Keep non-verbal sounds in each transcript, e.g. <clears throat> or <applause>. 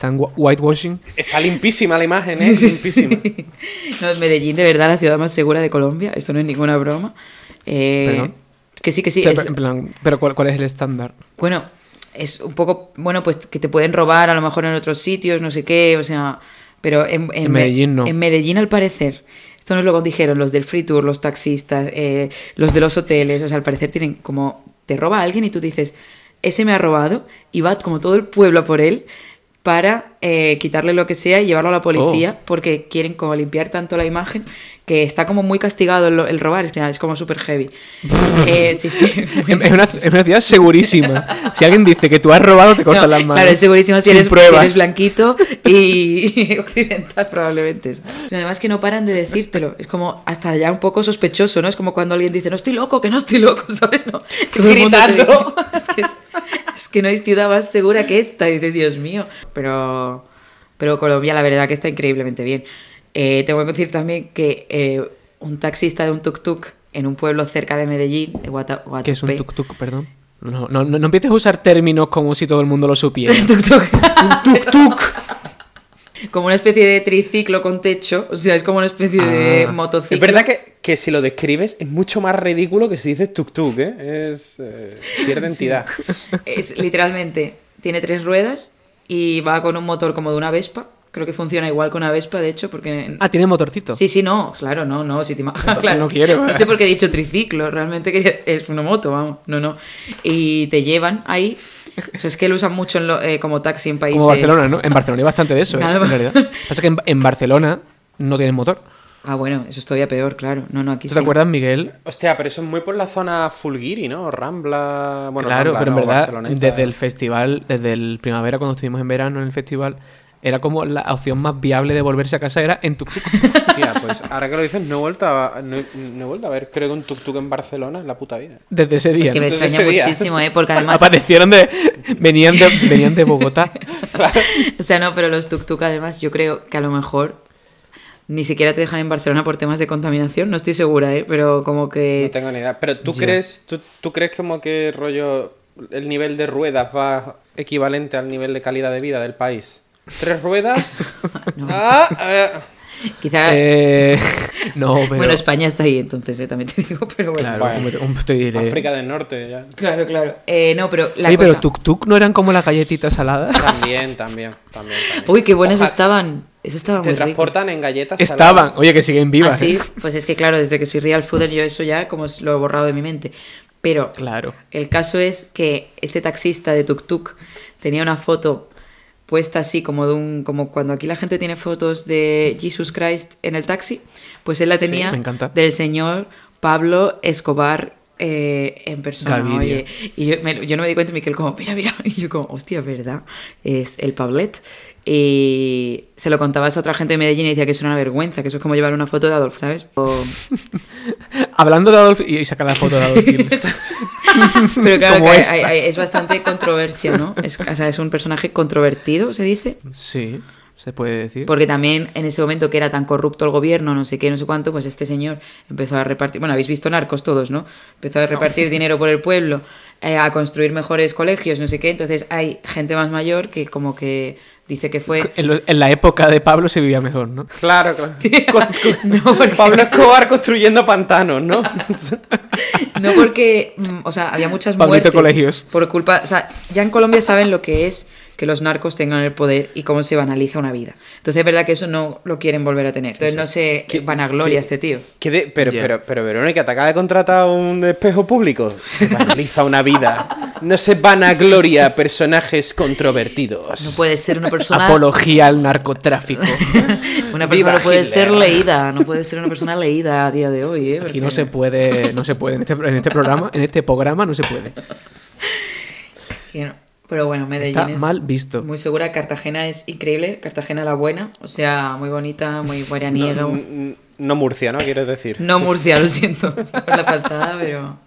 Están whi- whitewashing. Está limpísima la imagen, ¿eh? Limpísima. <laughs> No, es Medellín, de verdad, la ciudad más segura de Colombia. Esto no es ninguna broma. Eh, Perdón. Que sí, que sí. pero, es- en plan, pero ¿cuál, cuál es el estándar? Bueno, es un poco, bueno, pues que te pueden robar a lo mejor en otros sitios, no sé qué, o sea, pero en, En Me- Medellín no. En Medellín al parecer, esto nos lo dijeron los del free tour, los taxistas, eh, los de los hoteles, o sea, al parecer tienen como, te roba alguien y tú dices, ese me ha robado y va como todo el pueblo a por él para eh, quitarle lo que sea y llevarlo a la policía Oh. porque quieren como limpiar tanto la imagen que está como muy castigado el, el robar, es, es como súper heavy. <laughs> Eh, sí, sí. Es una, es una ciudad segurísima. Si alguien dice que tú has robado, te cortan No, las manos. Claro, es segurísimo si eres, si pruebas. eres blanquito <laughs> y <laughs> occidental probablemente. Pero además que no paran de decírtelo. Es como hasta ya un poco sospechoso, ¿no? Es como cuando alguien dice, no estoy loco, que no estoy loco, ¿sabes? No, Gritando. dice- Es que, es- es que no hay ciudad más segura que esta. Y dices, Dios mío. Pero, pero Colombia la verdad que está increíblemente bien. Eh, tengo que decir también que eh, un taxista de un tuk-tuk en un pueblo cerca de Medellín, de Guata- ¿Qué es un tuk-tuk, perdón? No, no, no, no empieces a usar términos como si todo el mundo lo supiera. <laughs> Tuk-tuk. Como una especie de triciclo con techo, o sea, es como una especie de Ah. motociclo. Es verdad que, que si lo describes es mucho más ridículo que si dices tuk-tuk, ¿eh? Es, eh, pierde <laughs> entidad. Es literalmente, tiene tres ruedas y va con un motor como de una Vespa. Creo que funciona igual que una Vespa, de hecho, porque... Ah, tiene motorcito. Sí, sí, no, claro, no, no, si te <laughs> claro. no quiero, No ¿eh? sé por qué he dicho triciclo, realmente que es una moto, vamos, no, no. Y te llevan ahí, o sea, es que lo usan mucho en lo- eh, como taxi en países... Como Barcelona, ¿no? En Barcelona hay bastante de eso, ¿eh? Claro. en realidad. Pasa que en, en Barcelona no tienen motor. Ah, bueno, eso es todavía peor, claro. No, no, aquí ¿Tú sí. te acuerdas, Miguel? Hostia, pero eso es muy por la zona Fulgiri, ¿no? Rambla. Bueno, claro, Rambla pero en no, verdad, Barceloneta. desde el festival, desde el primavera, cuando estuvimos en verano en el festival, era como la opción más viable de volverse a casa era en tuk-tuk. <laughs> Hostia, pues ahora que lo dices, no he vuelto a, no, no he vuelto a ver, creo que un tuk-tuk en Barcelona en la puta vida. Desde ese día. Es que me extraña día. muchísimo, ¿eh? Porque además... Aparecieron de. Venían de, venían de Bogotá. <laughs> O sea, no, pero los tuk-tuk además yo creo que a lo mejor ni siquiera te dejan en Barcelona por temas de contaminación, no estoy segura, ¿eh? Pero como que... No tengo ni idea. Pero tú crees, tú, tú crees como que rollo el nivel de ruedas va equivalente al nivel de calidad de vida del país. Tres ruedas. <laughs> <laughs> Ah, eh. Quizá... Eh, no, <laughs> pero. Bueno, España está ahí entonces, ¿eh? También te digo, pero bueno. Claro, Bueno. te, diré. África del Norte ya. Claro, claro. Eh, no, pero la Oye, cosa... pero tuk-tuk no eran como las galletitas saladas. También, también, también. también. Uy, qué buenas Ojalá- estaban. Eso estaba Te muy rico. transportan en galletas Estaban. saladas. Oye, que siguen vivas. Así, ¿eh? pues es que claro, desde que soy real fooder yo eso ya como lo he borrado de mi mente. Pero Claro. el caso es que este taxista de tuk tuk tenía una foto puesta así como de un como cuando aquí la gente tiene fotos de Jesus Christ en el taxi, pues él la tenía me encanta. del señor Pablo Escobar eh, en persona. Gaviria. Oye, y yo, me- yo no me di cuenta, Miquel, como, mira, mira, <laughs> y yo como, hostia, ¿verdad? Es el Pablet. Y se lo contaba a esa otra gente de Medellín y decía que eso era una vergüenza, que eso es como llevar una foto de Adolf, ¿sabes? O- <laughs> Hablando de Adolf. Y saca la foto de Adolf Hitler. <laughs> Pero claro, que hay- hay- es bastante controversia, ¿no? Es, o sea, es un personaje controvertido, se dice. Sí, se puede decir. Porque también en ese momento que era tan corrupto el gobierno, no sé qué, no sé cuánto, pues este señor empezó a repartir, bueno, habéis visto narcos todos, ¿no? Empezó a repartir dinero por el pueblo, eh, a construir mejores colegios, no sé qué, entonces hay gente más mayor que como que dice que fue... En, lo- en la época de Pablo se vivía mejor, ¿no? Claro, claro. <laughs> Con- con- No, porque- Pablo Escobar construyendo pantanos, ¿no? <laughs> No porque, mm, o sea, había muchas Pablito muertes Colegios. por culpa, o sea, ya en Colombia saben lo que es que los narcos tengan el poder y cómo se banaliza una vida. Entonces es verdad que eso no lo quieren volver a tener. Entonces no se ¿Qué- vanagloria qué- este tío. ¿Qué de- pero, pero, pero, Verónica, te acaba de contratar un espejo público. Se banaliza una vida. No se vanagloria personajes controvertidos. No puede ser una persona Apología al narcotráfico. <laughs> una Viva persona no puede Hitler. ser leída, no puede ser una persona leída a día de hoy, ¿eh? Aquí Porque- no se puede, no se puede. En este, en este programa, en este programa no se puede. Pero bueno, Medellín Está es mal visto. muy segura, Cartagena es increíble, Cartagena la buena, o sea, muy bonita, muy <laughs> guaraniega. No, no Murcia, ¿no? Quieres decir. No Murcia, lo siento <laughs> por la faltada, pero.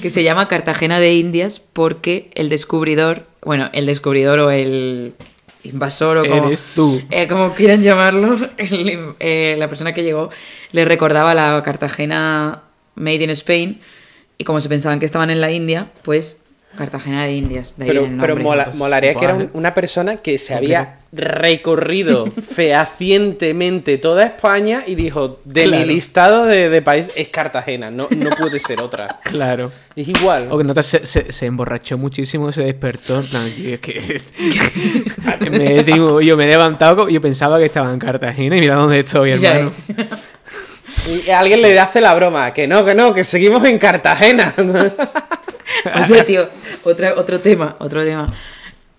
Que se llama Cartagena de Indias porque el descubridor, bueno, el descubridor o el invasor o como, Eres tú. eh, como quieran llamarlo, <laughs> el- eh, la persona que llegó le recordaba la Cartagena Made in Spain y como se pensaban que estaban en la India, pues Cartagena de Indias. De ahí Pero, el pero mola- pues, molaría que era un- una persona que se había recorrido <laughs> fehacientemente toda España y dijo, de Claro. mi listado de, de país es Cartagena, no, no puede ser otra. <laughs> Claro. Es igual. O que notas, se, se, se emborrachó muchísimo, se despertó. En plan, tío, es que. <laughs> me, digo, yo me he levantado y yo pensaba que estaba en Cartagena y mira dónde estoy, Ya hermano. Y alguien le hace la broma, que no, que no, que seguimos en Cartagena. <laughs> O sea, tío, otra, otro tema, otro tema.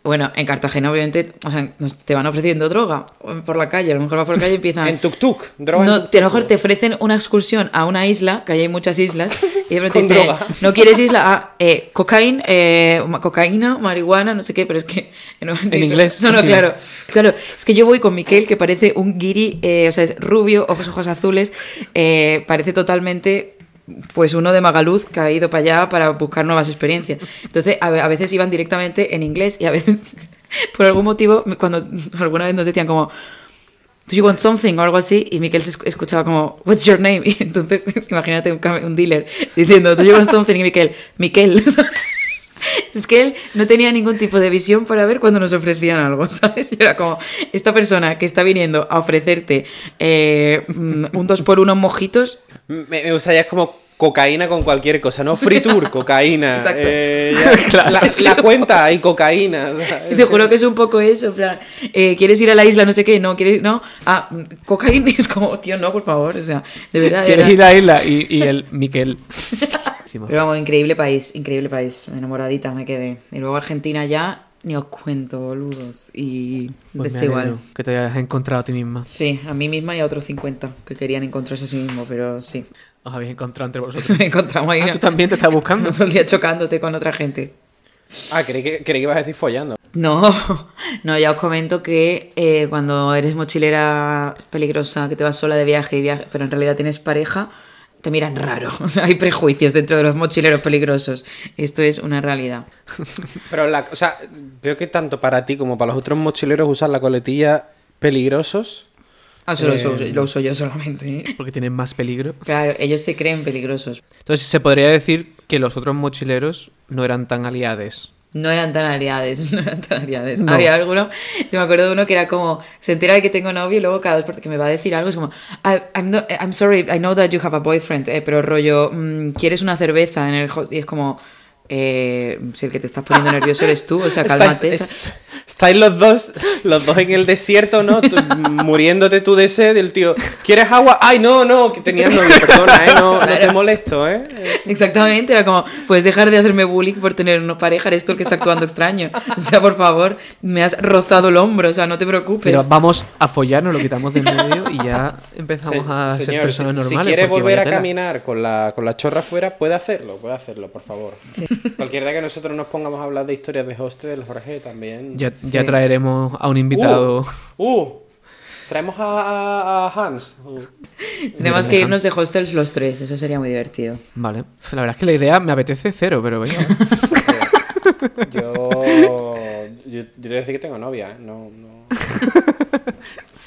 Bueno, en Cartagena, obviamente, o sea, te van ofreciendo droga por la calle. A lo mejor vas por la calle y empiezan. en tuk-tuk, droga No, a lo mejor te ofrecen una excursión a una isla, que ahí hay muchas islas, y de <laughs> repente dicen, droga. ¿no quieres isla? Ah, eh, cocaína, eh, cocaína, marihuana, no sé qué, pero es que... no, <laughs> En inglés, No, no, sí. claro. Claro, es que yo voy con Miquel, que parece un guiri, eh, o sea, es rubio, ojos, ojos azules, eh, parece totalmente... Pues uno de Magaluz que ha ido para allá para buscar nuevas experiencias. Entonces, a, ve- a veces iban directamente en inglés y a veces, <laughs> por algún motivo, cuando <laughs> alguna vez nos decían como, ¿Do you want something? o algo así, y Miquel se esc- escuchaba como, What's your name? <laughs> Y entonces, imagínate un, dealer diciendo, ¿Do you want something? Y Miquel, Miquel. Es que él no tenía ningún tipo de visión para ver cuando nos ofrecían algo, ¿sabes? Y era como, esta persona que está viniendo a ofrecerte eh, mm, un dos por uno en mojitos, Me, me gustaría es como cocaína con cualquier cosa, ¿no? Free tour, <laughs> cocaína. Exacto. eh, <laughs> ya, Claro. la, Es que la es un cuenta y cocaína. o sea, y te juro que es un poco eso, plan, eh, ¿quieres ir a la isla? No sé qué, no, ¿quieres No, ah, mm, cocaína, <laughs> es como, tío, no, por favor, o sea, de verdad, ¿Quieres ir a la isla? Y, y el Miquel. Pero vamos, increíble país, increíble país. Enamoradita me quedé. Y luego Argentina ya, ni os cuento, boludos. Y pues desigual. que te hayas encontrado a ti misma. Sí, a mí misma y a otros 50 que querían encontrarse a sí mismo, pero sí. Os habéis encontrado entre <laughs> vosotros. Me encontramos ahí Ah, tú también te estás buscando. <laughs> todo el día chocándote con otra gente. Ah, creí que, creí que ibas a decir follando. No, <laughs> no, ya os comento que eh, cuando eres mochilera peligrosa, que te vas sola de viaje, y viaje, pero en realidad tienes pareja, te miran raro. <laughs> O sea, hay prejuicios dentro de los mochileros peligrosos. Esto es una realidad. <laughs> Pero, la, o sea, veo que tanto para ti como para los otros mochileros usar la coletilla peligrosos. Ah, eso lo, Eh, uso, lo uso yo solamente. ¿eh? Porque tienen más peligro. Claro, ellos se creen peligrosos. Entonces se podría decir que los otros mochileros no eran tan aliados. No eran tan aliades, <laughs> no eran tan aliades. No. Había alguno, yo me acuerdo de uno que era como, se entera de que tengo novio y luego cada dos por que me va a decir algo, es como, "I- I'm, no- I'm sorry, I know that you have a boyfriend, eh, pero rollo, mm, ¿quieres una cerveza en el host? Y es como, eh, si el que te estás poniendo nervioso eres tú, o sea, <laughs> cálmate. es- estáis los dos, los dos en el desierto, ¿no? Tú- muriéndote tú de sed, el tío, ¿quieres agua? Ay, no, no, que tenías novio, perdona, ¿eh? No, no te Claro. molesto, ¿eh? Exactamente, era como, puedes dejar de hacerme bullying por tener una pareja, eres tú el que está actuando extraño. O sea, por favor, me has rozado el hombro, o sea, no te preocupes. Pero vamos a follar, nos lo quitamos de en medio y ya empezamos Se- a ser personas si, si normales. quiere volver a caminar con la, con la chorra afuera, puede hacerlo, puede hacerlo, por favor. Cualquier día que nosotros nos pongamos a hablar de historias de hostel, Jorge, también. Ya, Sí. ya traeremos a un invitado. Uh, uh, traemos a, a- a Hans. Uh. Tenemos que irnos de hostels los tres, eso sería muy divertido. Vale. La verdad es que la idea me apetece cero, pero venga. <laughs> Yo, yo, yo te voy a decir que tengo novia, ¿eh? No, no.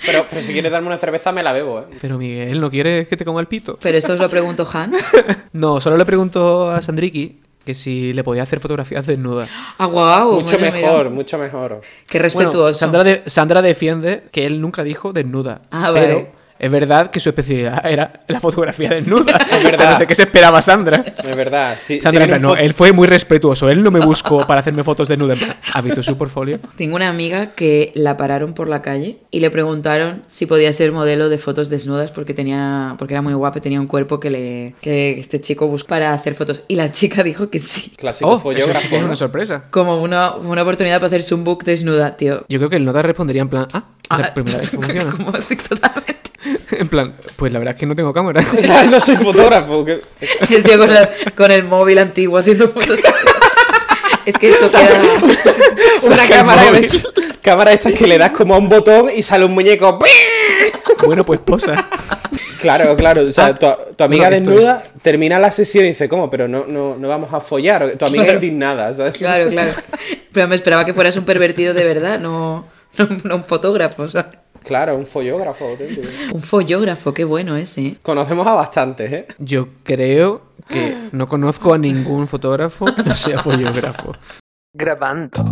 Pero, pero si quieres darme una cerveza, me la bebo, ¿eh? Pero Miguel, ¿no quieres que te coma el pito? Pero esto os lo pregunto Hans. <laughs> No, solo le pregunto a Sandriki que si le podía hacer fotografías desnudas. <gasps> Ah, guau, mucho mira, mira. mejor, mucho mejor. Qué Bueno, respetuoso. Sandra, de- Sandra defiende que él nunca dijo desnuda. Ah, pero vale. Es verdad que su especialidad era la fotografía desnuda. <laughs> Es O sea, no verdad. sé qué se esperaba Sandra. Es verdad. Si Sandra, un no, él fue muy respetuoso. Él no me buscó para hacerme fotos plan, ¿Has visto su portfolio? Tengo una amiga que la pararon por la calle y le preguntaron si podía ser modelo de fotos desnudas porque tenía porque era muy guapa y tenía un cuerpo que le que este chico buscó para hacer fotos y la chica dijo que sí. Clásico Oh, eso sí que es una sorpresa. Como una, una oportunidad para hacerse un book desnuda, tío. Yo creo que el nota respondería en plan, ah, es la Ah, primera vez que <laughs> funciona. como así totalmente. <laughs> En plan, pues la verdad es que no tengo cámara. <laughs> no soy fotógrafo. que- <laughs> El tío con el, con el móvil antiguo haciendo fotos. Es que esto queda. Una cámara, móvil. cámara esta que le das como a un botón y sale un muñeco. bueno, pues posa. Claro, claro. O sea, Ah, tu, tu amiga desnuda termina la sesión y dice, ¿cómo? Pero no, no, no vamos a follar. Tu amiga Claro. indignada, ¿sabes? Claro, claro. Pero me esperaba que fueras un pervertido de verdad, no, no, no un fotógrafo, ¿sabes? Claro, un follógrafo auténtico. <laughs> Un follógrafo, qué bueno ese. ¿eh? Conocemos a bastantes, ¿eh? Yo creo que no conozco a ningún fotógrafo que no sea <laughs> fotógrafo. Grabando.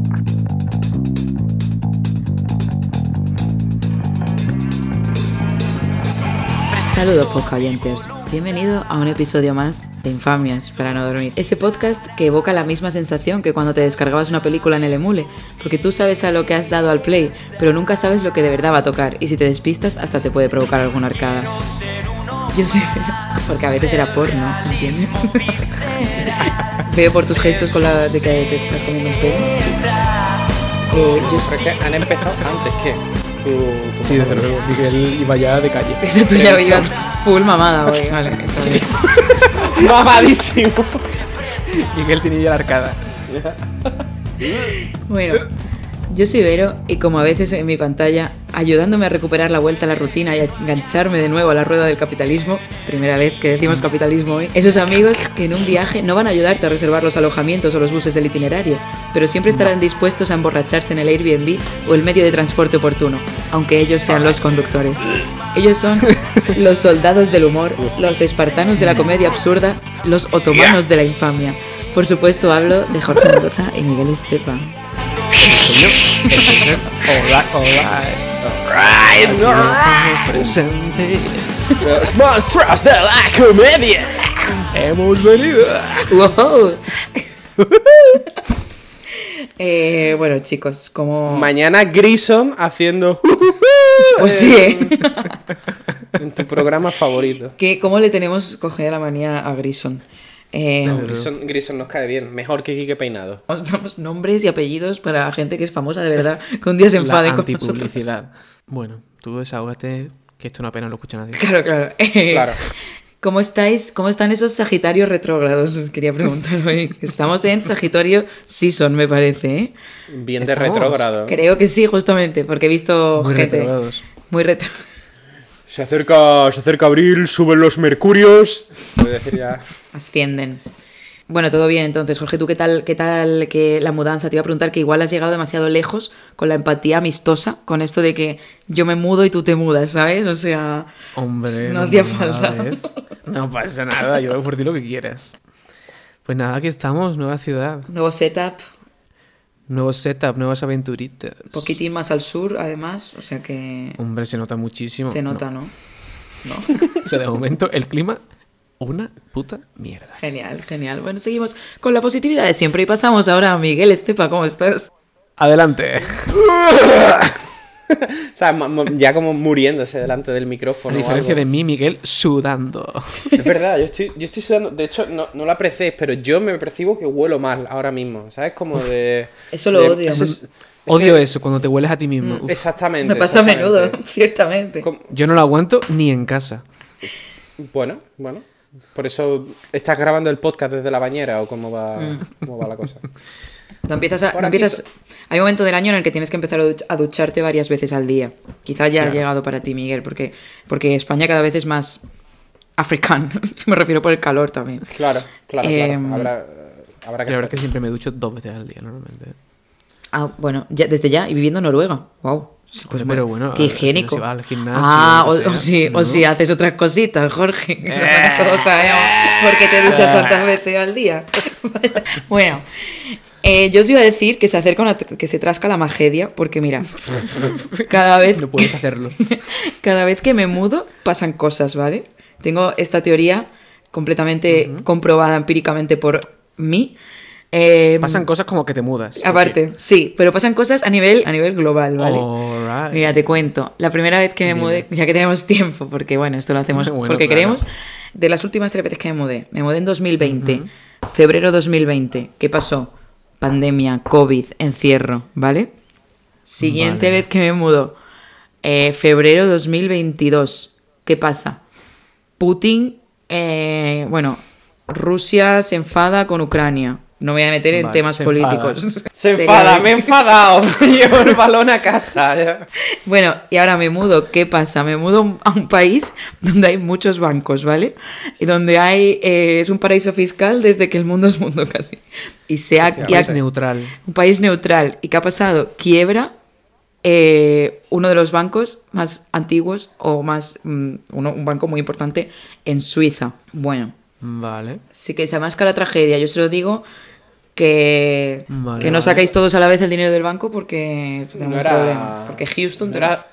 Saludos, podcasters. Bienvenido a un episodio más de Infamias para no dormir. Ese podcast que evoca la misma sensación que cuando te descargabas una película en el emule, porque tú sabes a lo que has dado al play, pero nunca sabes lo que de verdad va a tocar, y si te despistas hasta te puede provocar alguna arcada. Yo sé, <laughs> porque a veces era porno, ¿entiendes? <laughs> Veo por tus gestos con la de que te estás comiendo un pedo. Eh, yo sé- Creo que han empezado antes que tu, tu Sí, desde luego. Miguel iba ya de calle. Eso tú ya ibas full mamada hoy, vale, está bien. <laughs> Mamadísimo. <laughs> Miguel tenía ya la arcada. Bueno, yo soy Vero y como a veces en mi pantalla, ayudándome a recuperar la vuelta a la rutina y a engancharme de nuevo a la rueda del capitalismo, primera vez que decimos capitalismo hoy, esos amigos que en un viaje no van a ayudarte a reservar los alojamientos o los buses del itinerario, pero siempre estarán dispuestos a emborracharse en el Airbnb o el medio de transporte oportuno, aunque ellos sean los conductores. Ellos son <laughs> los soldados del humor, los espartanos de la comedia absurda, los otomanos de la infamia. Por supuesto hablo de Jorge Mendoza y Miguel Esteban. Hola, hola. Aquí estamos presentes. Los monstruos de la comedia. Hemos venido. ¡Wow! Eh, bueno, chicos, como... Mañana Grison haciendo Pues sí, ¿eh? en tu programa favorito. ¿Qué- ¿Cómo le tenemos cogida la manía a Grison? Eh, Grison, Grison nos cae bien, mejor que Kike Peinado. os damos nombres y apellidos para gente que es famosa de verdad, que un día se enfade La con nosotros. Bueno, tú desahógate, que esto una pena no lo escucha nadie. Claro, claro. Eh, <laughs> Claro. ¿Cómo estáis? ¿Cómo están esos Sagitarios retrógrados? Os quería preguntar <laughs> hoy. Estamos en Sagitario Season, me parece, ¿eh? Bien de Estamos. retrógrado. Creo que sí, justamente, porque he visto Muy gente retrógrados. muy retro... Se acerca, se acerca abril, suben los mercurios. Voy a decir ya. <laughs> Ascienden. Bueno, todo bien entonces. Jorge, ¿tú qué tal, qué tal que la mudanza? Te iba a preguntar que igual has llegado demasiado lejos con la empatía amistosa, con esto de que yo me mudo y tú te mudas, ¿sabes? O sea, Hombre, No hacía pasa nada, falta. ¿eh? No pasa nada, yo hago por ti lo que quieras. Pues nada, aquí estamos, nueva ciudad, nuevo setup, nuevo setup, nuevas aventuritas. poquitín más al sur, además, o sea que Hombre, se nota muchísimo. se No. nota, ¿no? ¿No? <laughs> O sea, de momento el clima, una puta mierda. Genial, genial. Bueno, seguimos con la positividad de siempre y pasamos ahora a Miguel Estepa, ¿cómo estás? Adelante. <laughs> <laughs> O sea, ya como muriéndose delante del micrófono. A o diferencia algo. de mí, Miguel, sudando. Es verdad, yo estoy, yo estoy sudando. De hecho, no, no lo apreciéis, pero yo me percibo que huelo mal ahora mismo. ¿Sabes? Como de. <laughs> Eso lo de- odio. es- Odio es- eso, cuando te hueles a ti mismo. Uf, Exactamente. Me pasa a menudo, <laughs> ciertamente. Yo no lo aguanto ni en casa. Bueno, bueno. Por eso estás grabando el podcast desde la bañera o cómo va, Mm. cómo va la cosa. No empiezas a- no empiezas- hay un momento del año en el que tienes que empezar a, duch- a ducharte varias veces al día. Quizás ya ha Claro. llegado para ti, Miguel, porque, porque España cada vez es más africano. <laughs> Me refiero por el calor también. Claro, claro, Em, claro. Habrá, habrá que. La verdad es que siempre me ducho dos veces al día, normalmente. Ah, bueno, ya, desde ya y viviendo en Noruega. Wow. Sí, pues Hombre, pero bueno, qué higiénico. se va al gimnasio, ah, o, sea, si, ¿no? o si haces otras cositas, Jorge. <laughs> Todos sabemos por qué te duchas tantas veces al día. <laughs> bueno, eh, yo os iba a decir que se acerca una, que se trasca la magedia, porque mira, <laughs> cada vez No puedes hacerlo. <laughs> Cada vez que me mudo pasan cosas, ¿vale? Tengo esta teoría completamente comprobada empíricamente por mí. Eh, Pasan cosas como que te mudas. Aparte, sí, pero pasan cosas a nivel, a nivel global, ¿vale? Mira, te cuento. La primera vez que me mudé, ya que tenemos tiempo, porque bueno, esto lo hacemos <laughs> Bueno, porque claro. queremos. De las últimas tres veces que me mudé, me mudé en 2020, febrero 2020. ¿Qué pasó? Pandemia, COVID, encierro, ¿vale? Siguiente Vale. vez que me mudo, eh, febrero 2022. ¿Qué pasa? Putin, eh, bueno, Rusia se enfada con Ucrania. No me voy a meter en Vale, temas se enfada. políticos. Se <laughs> enfada, me he enfadado. <laughs> Llevo el balón a casa. Bueno, y ahora me mudo. ¿Qué pasa? Me mudo a un país donde hay muchos bancos, ¿vale? Y donde hay. eh, es un paraíso fiscal desde que el mundo es mundo casi. Y se ha. ha- Es neutral. un país neutral. ¿Y qué ha pasado? Quiebra. eh, uno de los bancos más antiguos o más mm, uno- un banco muy importante en Suiza. Bueno, Vale. sí que esa más la tragedia. Yo se lo digo que, Vale, que no vale. sacáis todos a la vez el dinero del banco porque tenemos No un era- problema. Porque Houston no era,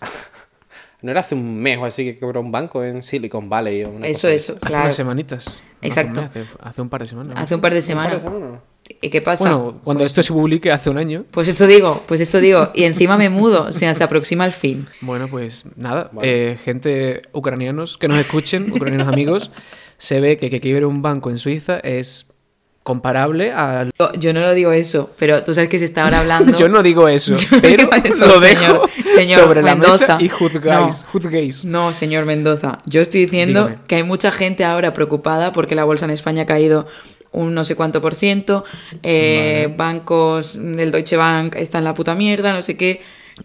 <laughs> no era hace un mes o así que quebró un banco en Silicon Valley o una Eso, cosa eso, Hace claro. unas semanitas. Exacto. hace un Hace, hace par de semanas. Hace un par de así. ¿Un par de semanas. ¿Y qué pasa? Bueno, cuando esto se publique hace un año. Pues esto digo, pues esto digo. <laughs> Y encima me mudo, o sea, se aproxima el fin. Bueno, pues nada. Vale. eh, gente ucranianos que nos escuchen, ucranianos amigos, se ve que que quiebre un banco en Suiza es comparable al. Yo- Yo no lo digo eso, pero tú sabes que se está ahora <laughs> hablando. Yo no digo eso, <laughs> no pero eso, lo dejo señor- señor sobre la Mendoza. mesa y juzgáis. juzguéis. No, señor Mendoza. Yo estoy diciendo Dígame. que hay mucha gente ahora preocupada porque la bolsa en España ha caído un no sé cuánto por ciento. eh, Bancos del Deutsche Bank está en la puta mierda, no sé qué.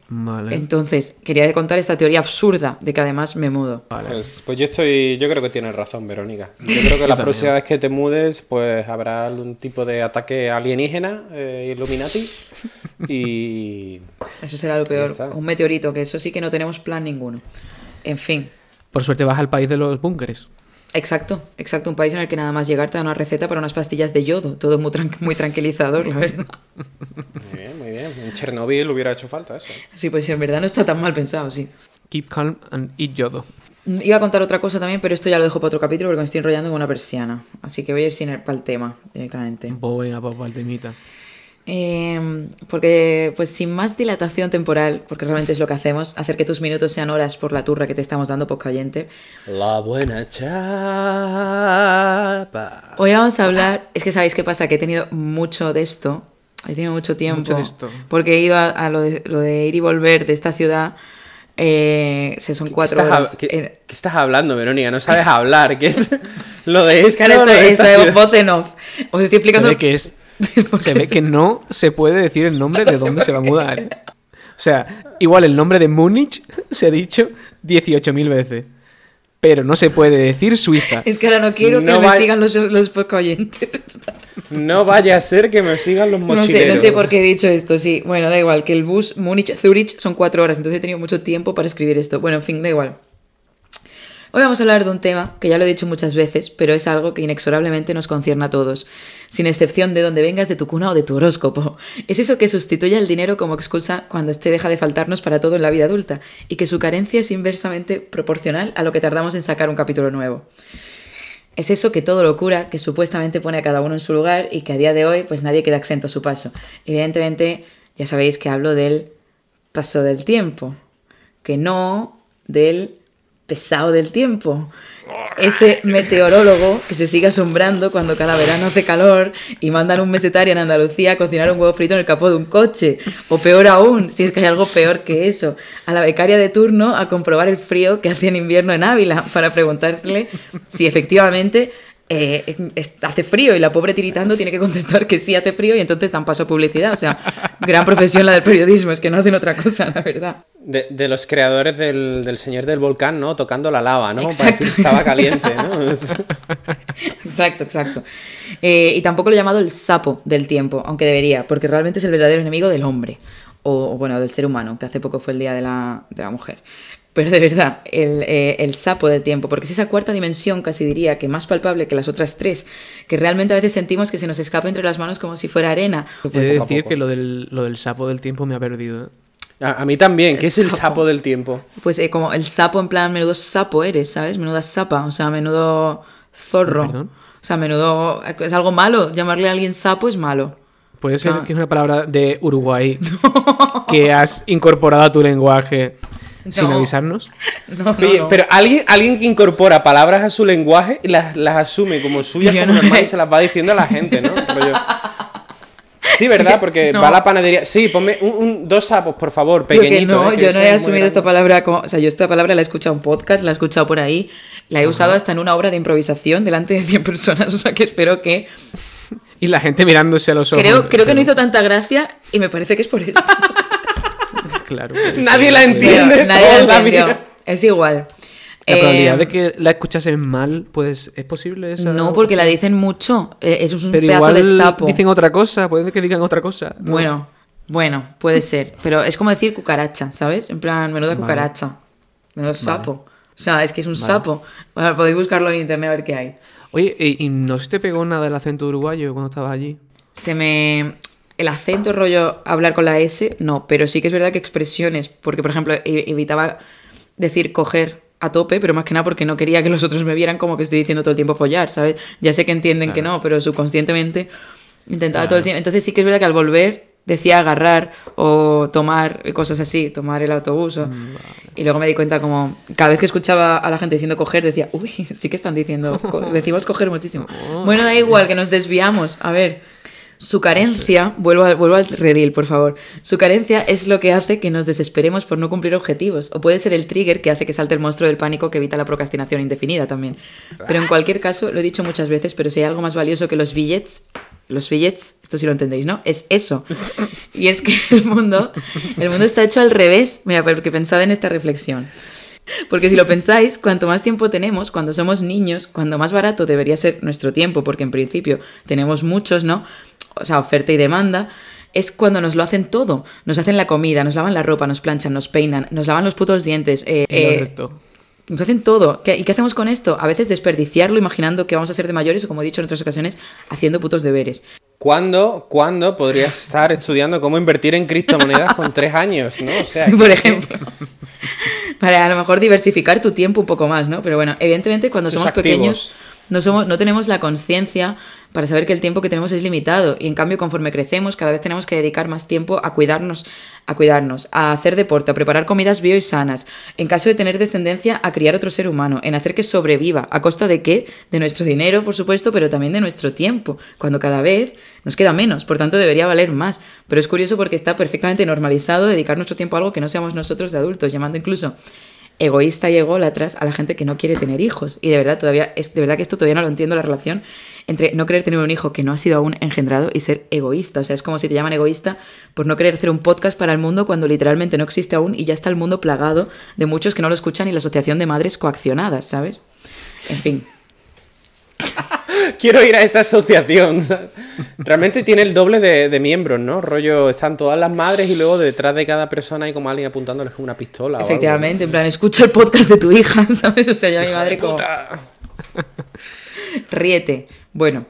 Vale. Entonces, quería contar esta teoría absurda de que además me mudo. vale. Pues, pues yo estoy, yo creo que tienes razón, Verónica. <laughs> Yo creo que la próxima vez que te mudes, pues habrá algún tipo de ataque alienígena, eh, Illuminati, y <laughs> Eso será lo peor. Un meteorito, que eso sí que no tenemos plan ninguno. En fin. Por suerte vas al país de los búnkeres. Exacto, exacto. Un país en el que nada más llegar te da una receta para unas pastillas de yodo. Todo muy, tran- muy tranquilizador, la verdad. muy bien, muy bien. En Chernobyl hubiera hecho falta eso. Sí, pues en verdad no está tan mal pensado, sí. Keep calm and eat yodo. Iba a contar otra cosa también, pero esto ya lo dejo para otro capítulo porque me estoy enrollando con una persiana. Así que voy a ir sin el, para el tema directamente. Pues venga, papá, el temita. Eh, porque, pues sin más dilatación temporal, porque realmente es lo que hacemos, hacer que tus minutos sean horas por la turra que te estamos dando, poca oyente. La buena chapa. Hoy vamos a hablar, es que sabéis qué pasa, que he tenido mucho de esto, he tenido mucho tiempo, Mucho de esto. porque he ido a, a lo, de, lo de ir y volver de esta ciudad, eh, se son ¿Qué cuatro estás, horas. qué- en- qué estás hablando, Verónica? No sabes hablar. ¿Qué es <laughs> lo de esto? Claro, lo esto, de esto esta de ciudad? voz en off. Os estoy explicando que es. <laughs> Se ve que no se puede decir el nombre de dónde se va a mudar. ¿eh? O sea, igual el nombre de Múnich <laughs> se ha dicho 18.000 veces. Pero no se puede decir Suiza. Es que ahora no quiero que No me sigan los, los poco oyentes. No vaya a ser que me sigan los No mochileros. sé, no sé por qué he dicho esto, sí. Bueno, da igual, que el bus Múnich-Zurich son cuatro horas, entonces he tenido mucho tiempo para escribir esto. Bueno, en fin, da igual. Hoy vamos a hablar de un tema que ya lo he dicho muchas veces, pero es algo que inexorablemente nos concierne a todos, sin excepción de donde vengas de tu cuna o de tu horóscopo. Es eso que sustituye el dinero como excusa cuando este deja de faltarnos para todo en la vida adulta y que su carencia es inversamente proporcional a lo que tardamos en sacar un capítulo nuevo. Es eso que todo lo cura, que supuestamente pone a cada uno en su lugar y que a día de hoy pues nadie queda exento a su paso. Evidentemente, ya sabéis que hablo del paso del tiempo, que no del pesado del tiempo. Ese meteorólogo que se sigue asombrando cuando cada verano hace calor y mandan un mesetario en Andalucía a cocinar un huevo frito en el capó de un coche. O peor aún, si es que hay algo peor que eso, a la becaria de turno a comprobar el frío que hace en invierno en Ávila para preguntarle si efectivamente eh, es- hace frío y la pobre tiritando tiene que contestar que sí hace frío y entonces dan paso a publicidad. O sea, gran profesión la del periodismo, es que no hacen otra cosa, la verdad. De, de los creadores del, del Señor del Volcán, ¿no? Tocando la lava, ¿no? Para decir que estaba caliente, ¿no? <laughs> Exacto, exacto. Eh, y tampoco lo he llamado el sapo del tiempo, aunque debería, porque realmente es el verdadero enemigo del hombre, o o, bueno, del ser humano, que hace poco fue el Día de la, de la Mujer. Pero de verdad, el, eh, el sapo del tiempo, porque es esa cuarta dimensión, casi diría, que más palpable que las otras tres, que realmente a veces sentimos que se nos escapa entre las manos como si fuera arena. A decir que lo del, lo del sapo del tiempo me ha perdido. ¿eh? A, a mí también, ¿qué El es el sapo. sapo del tiempo? Pues eh, como el sapo, en plan, menudo sapo eres, ¿sabes? Menuda sapa, o sea, menudo zorro. Perdón. O sea, menudo... Es algo malo, llamarle a alguien sapo es malo. Puede ser Ah. que es una palabra de Uruguay <laughs> que has incorporado a tu lenguaje sin No. avisarnos. <laughs> No, no, Oye, no. pero alguien, alguien que incorpora palabras a su lenguaje y las, las asume como suyas como normales y se las va diciendo a la gente, ¿no? <laughs> Rollo- Sí, ¿verdad? Porque No. va a la panadería. Sí, ponme un, un- dos sapos, por favor, pequeñitos. no, ¿eh? que yo no he asumido esta palabra como... O sea, yo esta palabra la he escuchado en podcast, la he escuchado por ahí, la he usado hasta en una obra de improvisación delante de 100 <laughs> personas, o sea que espero que... Y la gente mirándose a los ojos. Creo, creo que no hizo tanta gracia y me parece que es por eso. <laughs> Claro. Nadie la entiende. nadie la entendió. Es igual. La Eh, probabilidad de que la escuchasen mal, pues, ¿es posible esa? No, porque la dicen mucho. eh, Eso es un Pero pedazo igual de sapo. dicen otra cosa, pueden que digan otra cosa. ¿no? Bueno, Bueno, puede ser. Pero es como decir cucaracha, ¿sabes? En plan, menuda cucaracha. Menudo sapo. O sea, es que es un sapo. Bueno, podéis buscarlo en internet a ver qué hay. Oye, ¿y no se te pegó nada el acento uruguayo cuando estabas allí? Se me... El acento rollo hablar con la S, no, pero sí que es verdad que expresiones, porque por ejemplo e-, evitaba decir coger a tope, pero más que nada porque no quería que los otros me vieran como que estoy diciendo todo el tiempo follar, ¿sabes? Ya sé que entienden que no, pero subconscientemente intentaba todo el tiempo. Entonces sí que es verdad que al volver decía agarrar o tomar cosas así, tomar el autobús. Mm, y luego me di cuenta como cada vez que escuchaba a la gente diciendo coger, decía, uy, <laughs> sí que están diciendo, <laughs> decimos coger muchísimo. Oh. Bueno, da igual, que nos desviamos. A ver, su carencia, vuelvo, vuelvo al redil, por favor. Su carencia es lo que hace que nos desesperemos por no cumplir objetivos. O puede ser el trigger que hace que salte el monstruo del pánico que evita la procrastinación indefinida también. Pero en cualquier caso, lo he dicho muchas veces, pero si hay algo más valioso que los billets, los billets, esto sí lo entendéis, ¿no? Es eso. Y es que el mundo, el mundo está hecho al revés. Mira, porque pensad en esta reflexión. Porque si lo pensáis, cuanto más tiempo tenemos, cuando somos niños, cuando más barato debería ser nuestro tiempo, porque en principio tenemos muchos, ¿no? O sea, oferta y demanda, es cuando nos lo hacen todo. Nos hacen la comida, nos lavan la ropa, nos planchan, nos peinan, nos lavan los putos dientes. Eh, eh, nos hacen todo. ¿Y qué hacemos con esto? A veces desperdiciarlo imaginando que vamos a ser de mayores o, como he dicho en otras ocasiones, haciendo putos deberes. ¿Cuándo, ¿cuándo podrías <laughs> estar estudiando cómo invertir en criptomonedas con tres años, ¿no? O sea, <laughs> Por ejemplo. Para a lo mejor diversificar tu tiempo un poco más, ¿no? Pero bueno, evidentemente cuando somos pequeños no, somos, no tenemos la conciencia para saber que el tiempo que tenemos es limitado y en cambio conforme crecemos cada vez tenemos que dedicar más tiempo a cuidarnos, a cuidarnos, a hacer deporte, a preparar comidas bio y sanas, en caso de tener descendencia a criar otro ser humano, en hacer que sobreviva, a costa de qué? De nuestro dinero, por supuesto, pero también de nuestro tiempo, cuando cada vez nos queda menos, por tanto debería valer más. Pero es curioso porque está perfectamente normalizado dedicar nuestro tiempo a algo que no seamos nosotros de adultos, llamando incluso egoísta y ególatras a la gente que no quiere tener hijos. Y de verdad, todavía, es, de verdad que esto todavía no lo entiendo, la relación entre no querer tener un hijo que no ha sido aún engendrado y ser egoísta. O sea, es como si te llaman egoísta por no querer hacer un podcast para el mundo cuando literalmente no existe aún y ya está el mundo plagado de muchos que no lo escuchan y la asociación de madres coaccionadas, ¿sabes? En fin. <laughs> Quiero ir a esa asociación. Realmente tiene el doble de, miembros, ¿no? Rollo, están todas las madres y luego detrás de cada persona hay como alguien apuntándoles con una pistola. Efectivamente, en plan, escucha el podcast de tu hija, <laughs> ¿sabes? O sea, ya mi madre como... <laughs> Ríete. Bueno,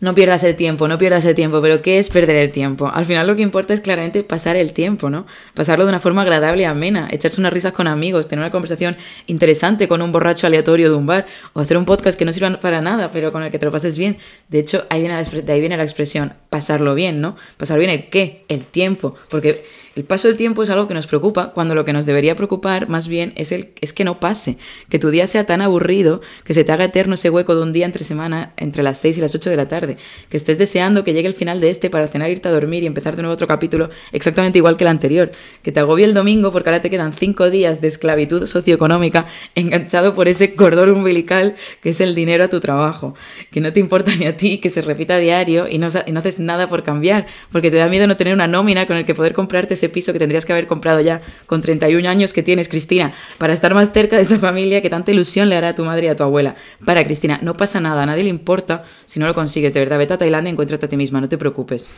no pierdas el tiempo, no pierdas el tiempo, pero ¿qué es perder el tiempo? Al final lo que importa es claramente pasar el tiempo, ¿no? Pasarlo de una forma agradable y amena, echarse unas risas con amigos, tener una conversación interesante con un borracho aleatorio de un bar, o hacer un podcast que no sirva para nada, pero con el que te lo pases bien. De hecho, de ahí viene la expresión pasarlo bien, ¿no? Pasar bien el qué, el tiempo, porque el paso del tiempo es algo que nos preocupa cuando lo que nos debería preocupar más bien es, el, es que no pase, que tu día sea tan aburrido, que se te haga eterno ese hueco de un día entre semana entre las 6 y las 8 de la tarde, que estés deseando que llegue el final de este para cenar, irte a dormir y empezar de nuevo otro capítulo exactamente igual que el anterior, que te agobie el domingo porque ahora te quedan 5 días de esclavitud socioeconómica enganchado por ese cordón umbilical que es el dinero a tu trabajo, que no te importa ni a ti, que se repita a diario y no, y no haces nada por cambiar, porque te da miedo no tener una nómina con el que poder comprarte ese piso que tendrías que haber comprado ya con 31 años que tienes, Cristina, para estar más cerca de esa familia que tanta ilusión le hará a tu madre y a tu abuela. Para, Cristina, no pasa nada, a nadie le importa si no lo consigues, de verdad, vete a Tailandia y encuéntrate a ti misma, no te preocupes.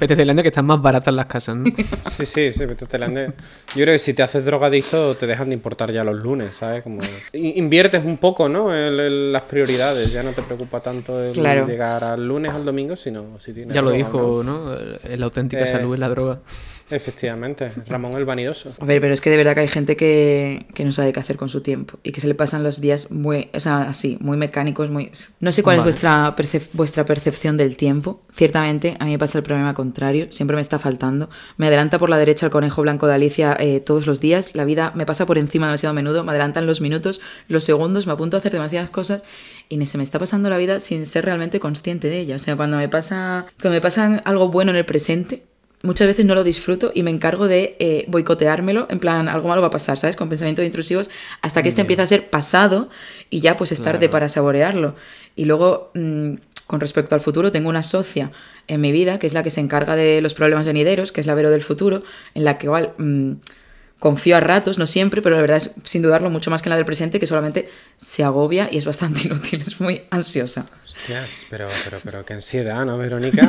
Vete a Tailandia que están más baratas las casas, ¿no? <laughs> Sí, sí, sí, vete a Tailandia. Yo creo que si te haces drogadicto te dejan de importar ya los lunes, ¿sabes? Como inviertes un poco, ¿no? En, las prioridades, ya no te preocupa tanto el llegar al lunes al domingo, sino si tienes... Ya lo dijo, ¿no? La auténtica eh, salud es la droga. Efectivamente, Ramón el vanidoso. A ver, pero es que de verdad que hay gente que, no sabe qué hacer con su tiempo y que se le pasan los días muy, o sea, así, muy mecánicos, muy... No sé cuál es vuestra, vuestra percepción del tiempo. Ciertamente, a mí me pasa el problema contrario, siempre me está faltando. Me adelanta por la derecha el conejo blanco de Alicia eh, todos los días, la vida me pasa por encima demasiado a menudo, me adelantan los minutos, los segundos, me apunto a hacer demasiadas cosas y se me está pasando la vida sin ser realmente consciente de ella. O sea, cuando me pasa, cuando me pasa algo bueno en el presente, muchas veces no lo disfruto y me encargo de eh, boicoteármelo, en plan, algo malo va a pasar, ¿sabes? Con pensamientos intrusivos, hasta que este empieza a ser pasado y ya pues es tarde para saborearlo. Y luego, mm, con respecto al futuro, tengo una socia en mi vida, que es la que se encarga de los problemas venideros, que es la Vero del futuro, en la que igual... Mm, confío a ratos, no siempre, pero la verdad es sin dudarlo mucho más que en la del presente, que solamente se agobia y es bastante <laughs> inútil, es muy ansiosa. Hostias, pero, pero, pero qué ansiedad, ¿no, Verónica?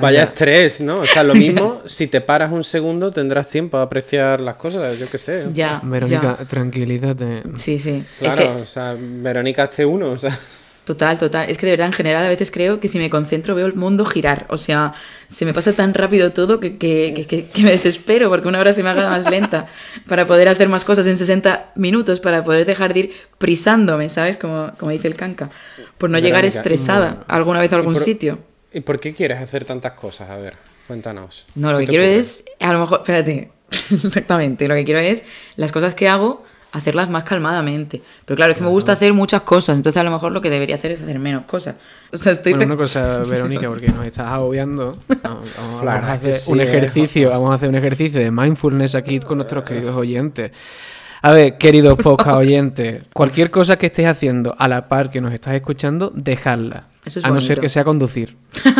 Vaya estrés, ¿no? O sea, lo <laughs> mismo, si te paras un segundo tendrás tiempo para apreciar las cosas, yo qué sé. Ya. Verónica, tranquilízate. Sí, sí. Claro, o sea, Verónica este uno, o sea. Total, total. Es que de verdad, en general, a veces creo que si me concentro veo el mundo girar. O sea, se me pasa tan rápido todo que, que, que, que me desespero porque una hora se me haga más lenta para poder hacer más cosas en 60 minutos, para poder dejar de ir prisándome, ¿sabes? Como, como dice el canca. Por no llegar estresada alguna vez a algún sitio. ¿Y por qué quieres hacer tantas cosas? A ver, cuéntanos. No, lo que quiero es, a lo mejor, espérate, <laughs> exactamente, lo que quiero es las cosas que hago hacerlas más calmadamente. Pero claro, es que me gusta hacer muchas cosas, entonces a lo mejor lo que debería hacer es hacer menos cosas. <laughs> O sea, estoy bueno, una cosa, <laughs> Verónica, porque nos estás agobiando. Vamos, a hacer un ejercicio, vamos a hacer un ejercicio de mindfulness aquí con nuestros queridos oyentes. A ver, queridos podcast oyentes, cualquier cosa que estéis haciendo a la par que nos estás escuchando, dejadla. a no ser que sea conducir. <laughs>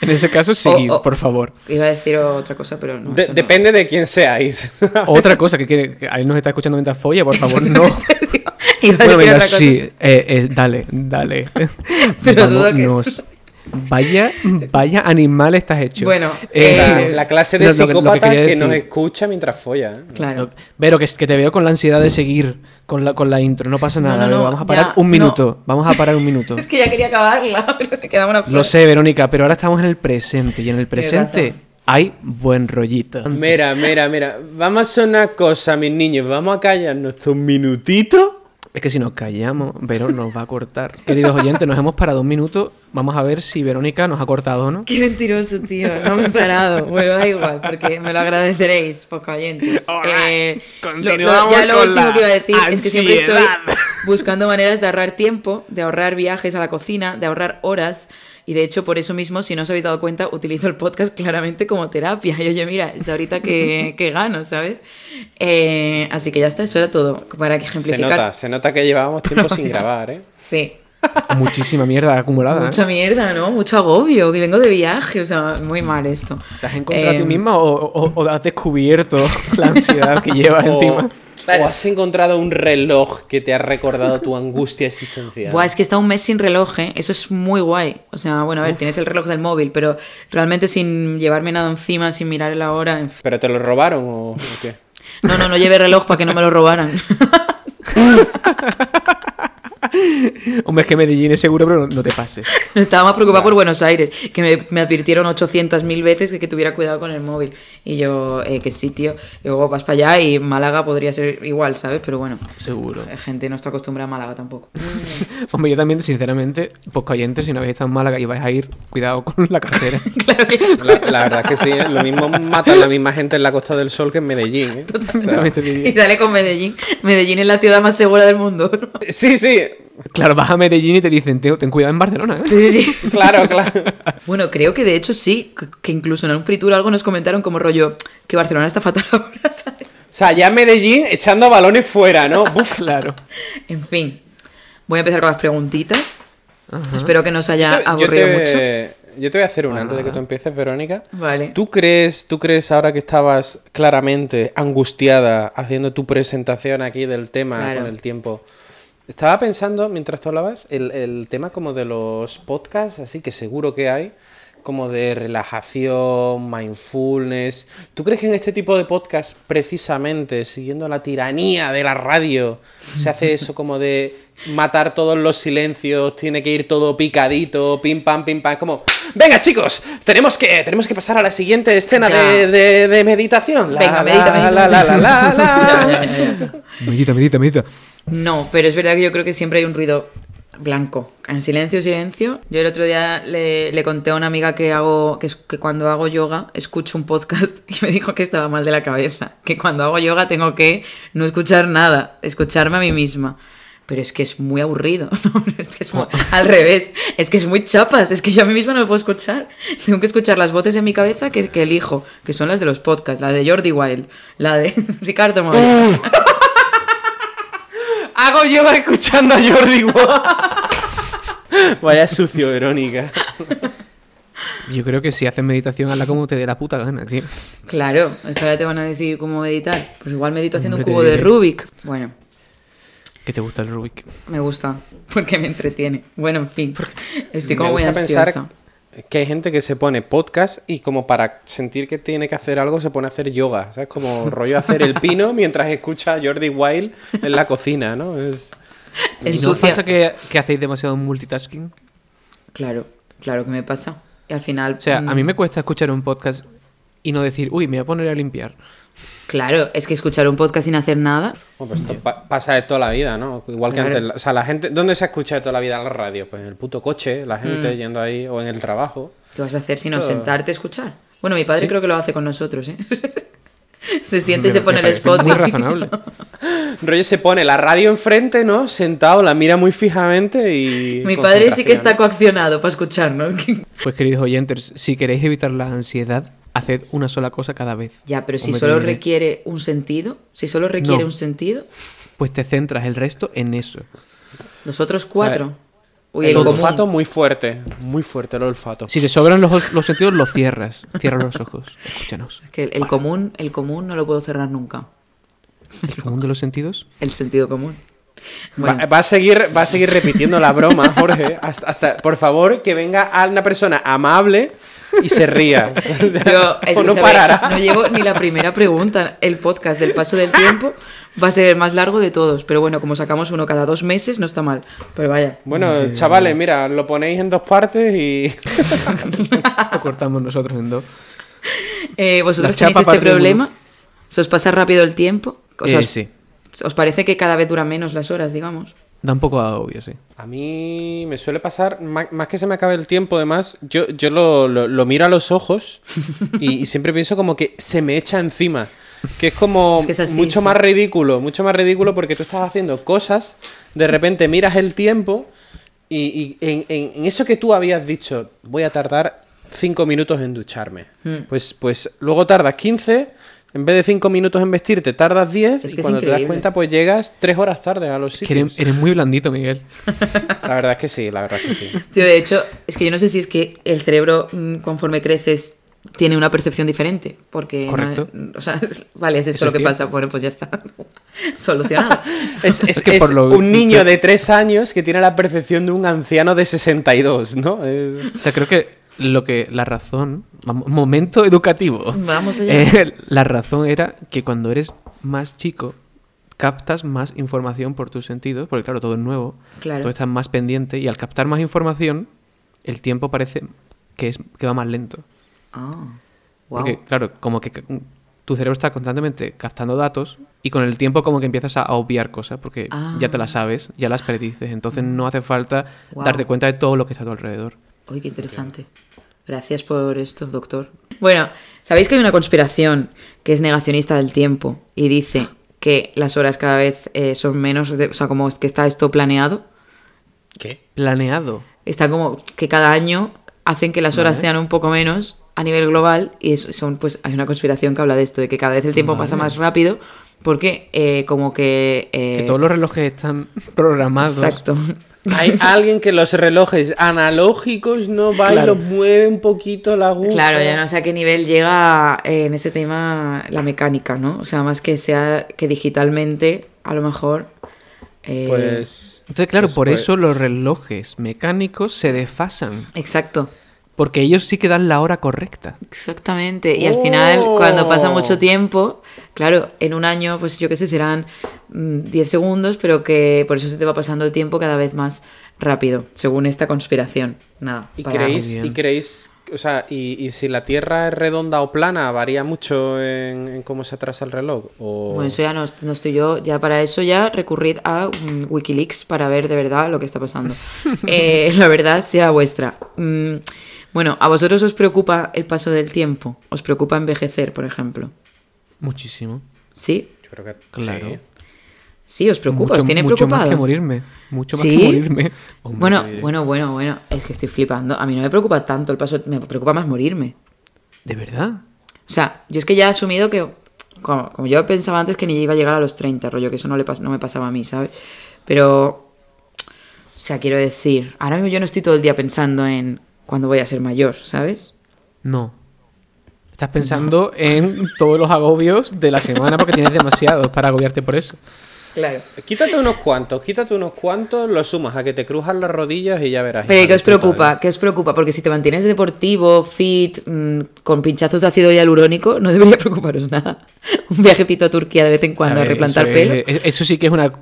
En ese caso, seguid, por favor. Iba a decir otra cosa, pero no. depende de quién seáis. <laughs> otra cosa que quiere. Que ahí nos está escuchando mientras folla, por favor, <laughs> no. bueno, venga, sí. Eh, eh, dale, dale. Pero Vámonos. Vaya, vaya animal estás hecho. Bueno, eh, la, clase de psicópata que, nos escucha mientras folla. ¿eh? Claro. Pero que, que te veo con la ansiedad de seguir con la, con la intro. No pasa nada. vamos a parar un minuto. Vamos a parar un minuto. <laughs> es que ya quería acabarla, <laughs> pero me quedaba una frase. Lo sé, Verónica, pero ahora estamos en el presente. Y en el presente hay buen rollito. Mira, mira, mira. Vamos a hacer una cosa, mis niños. Vamos a callarnos un minutito es que si nos callamos, <laughs> Vero nos va a cortar. Queridos oyentes, nos hemos parado un minuto. Vamos a ver si Verónica nos ha cortado o no. Qué mentiroso, tío. No me he parado. Bueno, da igual, porque me lo agradeceréis, poco oyentes. Eh, Continuamos ya lo último que iba a decir es que siempre estoy <laughs> buscando maneras de ahorrar tiempo, de ahorrar viajes a la cocina, de ahorrar horas y de hecho, por eso mismo, si no os habéis dado cuenta, utilizo el podcast claramente como terapia. Y oye, mira, es ahorita que, <laughs> que gano, ¿sabes? Eh, así que ya está, eso era todo. Para que ejemplificar. Se nota, se nota que llevábamos tiempo sin <laughs> grabar, ¿eh? Sí. <laughs> Muchísima mierda acumulada. Mucha ¿eh? mierda, ¿no? Mucho agobio, que vengo de viaje, o sea, muy mal esto. ¿Te has encontrado a ti em, misma o, o, has descubierto la ansiedad que llevas encima? ¿O has encontrado un reloj que te ha recordado tu angustia existencial? Buah, es que está un mes sin reloj, ¿eh? Eso es muy guay. O sea, bueno, a ver, tienes el reloj del móvil, pero realmente sin llevarme nada encima, sin mirar la hora. ¿Pero te lo robaron o qué? No, no, no llevé reloj para que no me lo robaran. <laughs> <laughs> Hombre, es que Medellín es seguro, pero no, te pases. No <laughs> estaba más preocupada por Buenos Aires, que me, me advirtieron 800.000 veces que, que, tuviera cuidado con el móvil. Y yo, eh, tío. Y luego vas para allá y Málaga podría ser igual, ¿sabes? Pero bueno. Seguro. La gente no está acostumbrada a Málaga tampoco. <laughs> Hombre, yo también, sinceramente, poco oyentes, si no habéis estado en Málaga y vais a ir, cuidado con la cartera. claro que la, la, verdad es que sí, ¿eh? lo mismo matan la misma gente en la Costa del Sol que en Medellín. ¿eh? y dale con Medellín. Medellín es la ciudad más segura del mundo. sí, sí. Claro, vas a Medellín y te dicen, Teo, ten cuidado en Barcelona. ¿eh? Sí, sí, <laughs> claro, claro. Bueno, creo que de hecho sí, que incluso en un free tour algo nos comentaron como rollo que Barcelona está fatal <laughs> ahora, ¿sabes? O sea, ya Medellín echando balones fuera, ¿no? <laughs> Uf, claro. En fin, voy a empezar con las preguntitas. Espero que nos haya aburrido mucho. Yo te voy a hacer una antes de que tú empieces, Verónica. Vale. ¿Tú crees, ¿Tú crees ahora que estabas claramente angustiada haciendo tu presentación aquí del tema con el tiempo? Estaba pensando, mientras tú hablabas, el, el tema como de los podcasts, así que seguro que hay, como de relajación, mindfulness. ¿Tú crees que en este tipo de podcast, precisamente, siguiendo la tiranía de la radio, se hace eso como de matar todos los silencios, tiene que ir todo picadito, pim pam, pim pam, como, venga chicos, tenemos que, tenemos que pasar a la siguiente escena de, de, meditación. venga, medita, medita. La, la, la, <laughs> medita, medita, medita. No, pero es verdad que yo creo que siempre hay un ruido blanco. En silencio, silencio. Yo el otro día le, conté a una amiga que hago, que, que, cuando hago yoga escucho un podcast <laughs> y me dijo que estaba mal de la cabeza. Que cuando hago yoga tengo que no escuchar nada, escucharme a mí misma. Pero es que es muy aburrido, <laughs> es que es <laughs> al revés, es que es muy chapas, es que yo a mí misma no me puedo escuchar. Tengo que escuchar las voces en mi cabeza que, que elijo, que son las de los podcasts, la de Jordi Wild, la de Ricardo Moreno. Hago yoga escuchando a Jordi Vaya sucio, Verónica. Yo creo que si haces meditación, hazla como te dé la puta gana, tío. Claro, ahora te van a decir cómo meditar. Pues igual medito haciendo un cubo de Rubik. Bueno. ¿Qué te gusta el Rubik? Me gusta, porque me entretiene. Bueno, en fin, estoy como muy ansiosa. Que hay gente que se pone podcast y como para sentir que tiene que hacer algo se pone a hacer yoga, ¿sabes? Como <laughs> rollo hacer el pino mientras escucha a Jordi Wild en la cocina, ¿no? Es... ¿Y no pasa que, que, hacéis demasiado multitasking? Claro, claro que me pasa. Y al final... O sea, a mí mm, me cuesta escuchar un podcast y no decir, uy, me voy a poner a limpiar. Claro, es que escuchar un podcast sin hacer nada. pues esto pasa de toda la vida, ¿no? Igual que antes. O sea, la gente. ¿Dónde se escucha de toda la vida la radio? Pues en el puto coche, la gente mm. yendo ahí, o en el trabajo. ¿Qué vas a hacer si no sentarte a escuchar? Bueno, mi padre creo que lo hace con nosotros, ¿eh? <laughs> se siente y se pone el spot. Muy razonable. <laughs> Rollo se pone la radio enfrente, ¿no? Sentado, la mira muy fijamente y. Mi padre sí que está coaccionado para escucharnos. <laughs> Pues queridos oyentes, si queréis evitar la ansiedad, haced una sola cosa cada vez. Ya, pero si solo requiere un sentido, si solo requiere un sentido. Pues te centras el resto en eso. Nosotros cuatro. el, olfato muy fuerte, muy fuerte el olfato. Si te sobran los, los sentidos, lo cierras. Cierra los ojos, escúchanos. que el, común, el común no lo puedo cerrar nunca. ¿El común de los sentidos? El sentido común. Va, a seguir, va a seguir repitiendo la broma, Jorge. hasta, por favor, que venga una persona amable y se ría. <laughs> Yo, no parará. No llevo ni la primera pregunta. El podcast del paso del tiempo va a ser el más largo de todos. Pero bueno, como sacamos uno cada dos meses, no está mal. Pero vaya. Bueno, chavales, mira, lo ponéis en dos partes y. <laughs> lo cortamos nosotros en dos. Eh, ¿Vosotros tenéis este problema? ¿Se os pasa rápido el tiempo? Eh, sí. ¿Os parece que cada vez duran menos las horas, digamos? Da un poco a obvio, sí. A mí me suele pasar, más, que se me acabe el tiempo, además, yo, yo lo, lo, miro a los ojos <laughs> y, siempre pienso como que se me echa encima. Que es como mucho más ridículo, mucho más ridículo porque tú estás haciendo cosas, de repente miras el tiempo y, en, en, eso que tú habías dicho, voy a tardar cinco minutos en ducharme. Hmm. Pues, pues luego tardas 15 en vez de cinco minutos en vestirte, tardas 10 y cuando te das cuenta, pues llegas tres horas tarde a los sitios. Eres, muy blandito, Miguel. La verdad es que sí, la verdad es que sí. <laughs> Tío, de hecho, es que yo no sé si es que el cerebro, mm, conforme creces, tiene una percepción diferente. Porque. Correcto. o sea, vale, es esto lo que pasa. Bueno, pues ya está. <laughs> Solucionado. <laughs> es, que por lo... un niño de tres años que tiene la percepción de un anciano de 62, ¿no? O sea, creo que lo que la razón, <laughs> momento educativo. Vamos allá. Eh, la razón era que cuando eres más chico captas más información por tus sentidos, porque claro, todo es nuevo, claro. todo está más pendiente y al captar más información el tiempo parece que es que va más lento. Wow. Porque claro, como que tu cerebro está constantemente captando datos y con el tiempo como que empiezas a, obviar cosas porque ya te las ah. sabes, ya las predices, entonces no hace falta darte cuenta de todo lo que está a tu alrededor. Uy, qué interesante. Gracias por esto, doctor. Bueno, sabéis que hay una conspiración que es negacionista del tiempo y dice <gasps> que las horas cada vez eh, son menos, o sea, como que está esto planeado. ¿Qué? Planeado. Está como que cada año hacen que las horas sean un poco menos a nivel global y son, pues, hay una conspiración que habla de esto, de que cada vez el tiempo pasa más rápido porque eh, como que... Eh, que todos los relojes están <laughs> programados. Exacto. Hay <laughs> alguien que los relojes analógicos no va y los mueve un poquito la aguja. Claro, ya no sé a qué nivel llega eh, en ese tema la mecánica, ¿no? O sea, más que sea que digitalmente, a lo mejor. Pues. Entonces, claro, por eso los relojes mecánicos se desfasan. Exacto. Porque ellos sí que dan la hora correcta. Exactamente. Y al final, cuando pasa mucho tiempo, claro, en un año, pues yo qué sé, serán 10 mm, segundos, pero que por eso se te va pasando el tiempo cada vez más rápido, según esta conspiración. Nada. ¿Y creéis, ¿y creéis, o sea, y, si la Tierra es redonda o plana, varía mucho en, cómo se atrasa el reloj? O... Bueno, eso ya no, estoy yo, ya para eso ya recurrid a mm, Wikileaks para ver de verdad lo que está pasando. <laughs> Eh, la verdad sea vuestra. Mm, bueno, ¿a vosotros os preocupa el paso del tiempo? ¿Os preocupa envejecer, por ejemplo? Muchísimo. ¿Sí? Yo creo que claro. Sí, os preocupa, os tiene mucho preocupado. Más que morirme. Mucho más que morirme. bueno, bueno, bueno, bueno. Es que estoy flipando. A mí no me preocupa tanto el paso, me preocupa más morirme. ¿De verdad? O sea, yo es que ya he asumido que. Como, yo pensaba antes que ni iba a llegar a los 30, rollo, que eso no, le no me pasaba a mí, ¿sabes? Pero. O sea, quiero decir, ahora mismo yo no estoy todo el día pensando en cuando voy a ser mayor, ¿sabes? No. Estás pensando en todos los agobios de la semana porque tienes demasiados para agobiarte por eso. Claro. Quítate unos cuantos, quítate unos cuantos, los sumas a que te crujan las rodillas y ya verás. Pero ¿qué os preocupa? ¿Qué os preocupa? Porque si te mantienes deportivo, fit, mm, con pinchazos de ácido hialurónico, no debería preocuparos nada. <laughs> Un viajecito a Turquía de vez en cuando a, replantar pelo. eso sí que es una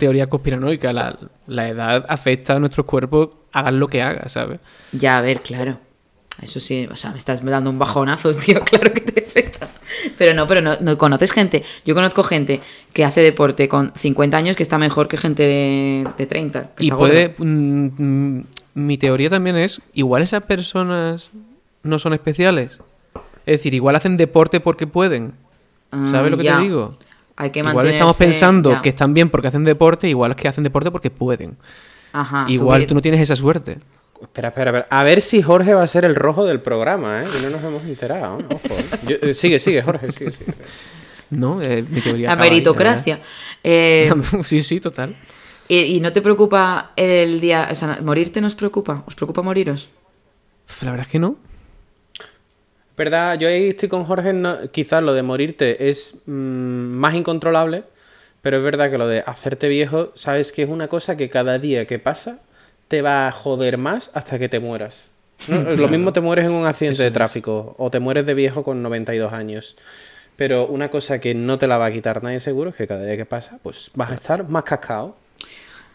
teoría conspiranoica. La, la edad afecta a nuestros cuerpos, hagan lo que hagan, ¿sabes? Ya, a ver, claro. Eso sí, o sea, me estás dando un bajonazo, <laughs> tío, claro que te afecta. Pero no, pero no, conoces gente. Yo conozco gente que hace deporte con 50 años que está mejor que gente de, de 30. y puede. Mm, mm, mi teoría también es: igual esas personas no son especiales. Es decir, igual hacen deporte porque pueden. ¿Sabes lo que te digo? Hay que igual estamos pensando que están bien porque hacen deporte, igual es que hacen deporte porque pueden. Ajá, igual tú no tienes esa suerte. Espera, espera, espera. A ver si Jorge va a ser el rojo del programa, ¿eh? Que no nos hemos enterado. Ojo. Eh, sigue, sigue, Jorge, sigue, sigue. No, eh, mi teoría. La meritocracia. Eh, <laughs> sí, sí, total. Y, no te preocupa el día. O sea, ¿morirte nos preocupa? ¿Os preocupa moriros? La verdad es que no. ¿Verdad? Yo ahí estoy con Jorge. quizás lo de morirte es mm, más incontrolable. Pero es verdad que lo de hacerte viejo, sabes que es una cosa que cada día que pasa te va a joder más hasta que te mueras. <laughs> Lo mismo te mueres en un accidente de tráfico o te mueres de viejo con 92 años. Pero una cosa que no te la va a quitar nadie seguro es que cada día que pasa, pues vas a estar más cascado.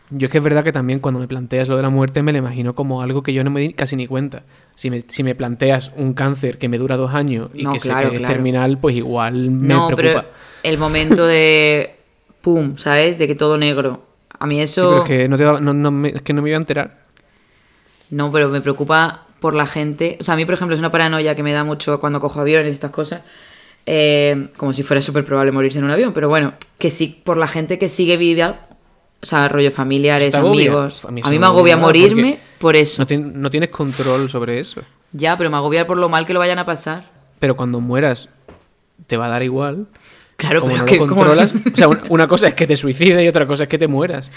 Yo es que es verdad que también cuando me planteas lo de la muerte me lo imagino como algo que yo no me di casi ni cuenta. Si me, si me planteas un cáncer que me dura dos años y que, es terminal, pues igual me no, Pero el momento de pum, ¿sabes? De que todo negro a mí eso... es, que no me, que no me iba a enterar. No, pero me preocupa por la gente. O sea, a mí, por ejemplo, es una paranoia que me da mucho cuando cojo aviones y estas cosas. Eh, como si fuera súper probable morirse en un avión. Pero bueno, que sí, por la gente que sigue viva, o sea, rollo familiares, amigos. A mí, me agobia morirme por eso. No, no, tienes control sobre eso. Ya, pero me agobia por lo mal que lo vayan a pasar. Pero cuando mueras, te va a dar igual. Claro, pero no que, controlas. O sea, <laughs> una cosa es que te suicides y otra cosa es que te mueras.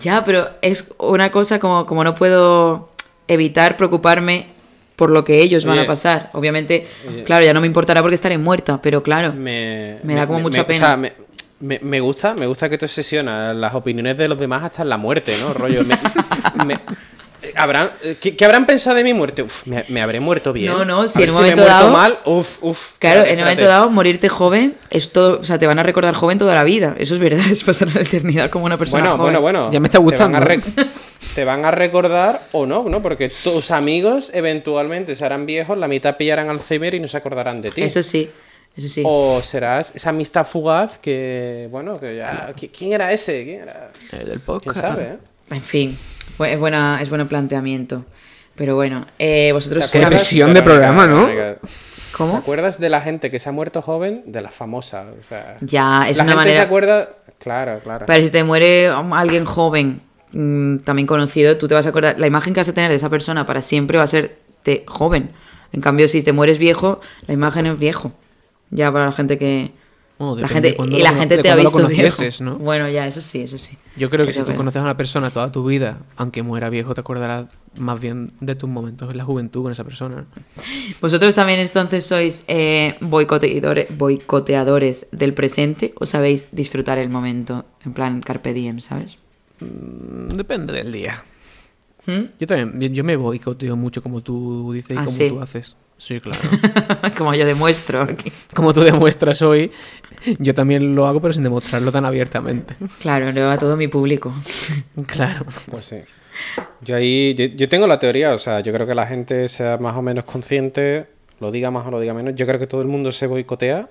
Ya, pero es una cosa como, como no puedo evitar preocuparme por lo que ellos van a pasar. Obviamente, claro, ya no me importará porque estaré muerta, pero claro, me, da como mucha pena. O sea, me, gusta, me gusta que te obsesionas las opiniones de los demás hasta en la muerte, ¿no? Rollo, me, <laughs> ¿Habrán, qué, habrán pensado de mi muerte? Uf, me, habré muerto bien. No, no, si en un momento dado. mal, uf, uf. Claro, en un momento dado, morirte joven es todo. O sea, te van a recordar joven toda la vida. Eso es verdad, <laughs> es pasar la eternidad como una persona bueno, joven. Bueno, bueno, Ya me está gustando. Te van, a recordar o no, ¿no? Porque tus amigos eventualmente se harán viejos, la mitad pillarán Alzheimer y no se acordarán de ti. Eso sí. Eso sí. O serás esa amistad fugaz que, bueno, que ya. ¿Quién era ese? ¿Quién era? El del podcast. ¿Quién sabe? Eh? En fin. Es, buena, es buen planteamiento. Pero bueno, eh, vosotros... Qué presión de programa, ¿no? ¿Cómo? ¿Te acuerdas de la gente que se ha muerto joven? De la famosa, o sea... Ya, es la una gente se acuerda... Claro, claro. Pero si te muere alguien joven, mm, también conocido, tú te vas a acordar... La imagen que vas a tener de esa persona para siempre va a ser de joven. En cambio, si te mueres viejo, la imagen es viejo. Ya para la gente que la gente, y la gente te ha visto viejo. ¿no? Bueno, ya, eso sí, eso sí. Yo creo que si tú conoces a una persona toda tu vida, aunque muera viejo, te acordarás más bien de tus momentos en la juventud con esa persona. ¿Vosotros también entonces sois eh, boicoteadores, boicoteadores del presente o sabéis disfrutar el momento? En plan, carpe diem, ¿sabes? Mm, depende del día. ¿Mm? Yo también, yo me boicoteo mucho como tú dices y ¿Ah, como tú haces. Sí, claro. <laughs> como yo demuestro aquí. Como tú demuestras hoy, yo también lo hago, pero sin demostrarlo tan abiertamente. Claro, lo a todo mi público. claro. Pues sí. Yo ahí, yo, tengo la teoría, o sea, yo creo que la gente sea más o menos consciente, lo diga más o lo diga menos, yo creo que todo el mundo se boicotea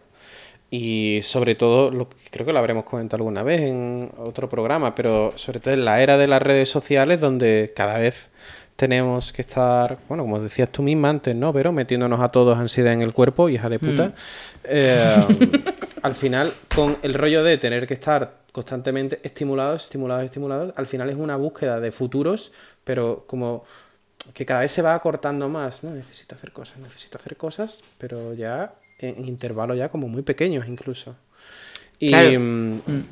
y sobre todo, lo, creo que lo habremos comentado alguna vez en otro programa, pero sobre todo en la era de las redes sociales donde cada vez tenemos que estar, bueno, como decías tú misma antes, ¿no? Pero metiéndonos a todos ansiedad en el cuerpo, hija de puta. Mm. Eh, <laughs> al final, con el rollo de tener que estar constantemente estimulados, estimulados, estimulados, al final es una búsqueda de futuros, pero como que cada vez se va acortando más, ¿no? Necesito hacer cosas, necesito hacer cosas, pero ya en intervalos ya como muy pequeños incluso. Y, mm, mm.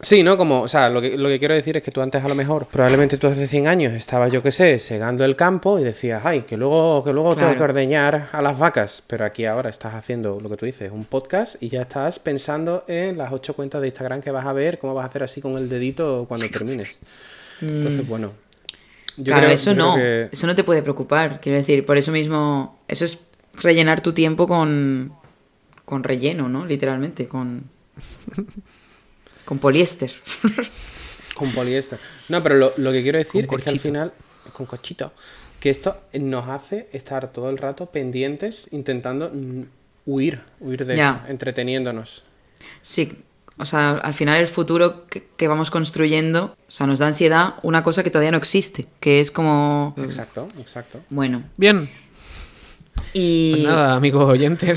Sí, ¿no? Como, o sea, lo que, lo que quiero decir es que tú antes a lo mejor, probablemente tú hace 100 años estabas, yo qué sé, segando el campo y decías, ay, que luego, que luego tengo que ordeñar a las vacas. Pero aquí ahora estás haciendo lo que tú dices, un podcast y ya estás pensando en las ocho cuentas de Instagram que vas a ver, cómo vas a hacer así con el dedito cuando termines. Entonces, mm. bueno. claro, eso no, eso no te puede preocupar. Quiero decir, por eso mismo, eso es rellenar tu tiempo con, con relleno, ¿no? Literalmente, con... <laughs> Con poliéster. con poliéster. No, pero lo, que quiero decir es que al final, con cochito, que esto nos hace estar todo el rato pendientes, intentando huir, huir de eso, entreteniéndonos. Sí, o sea, al final el futuro que, vamos construyendo, o sea, nos da ansiedad una cosa que todavía no existe, que es como... Exacto, exacto. Bueno. Bien. Y... Pues nada, amigo oyente.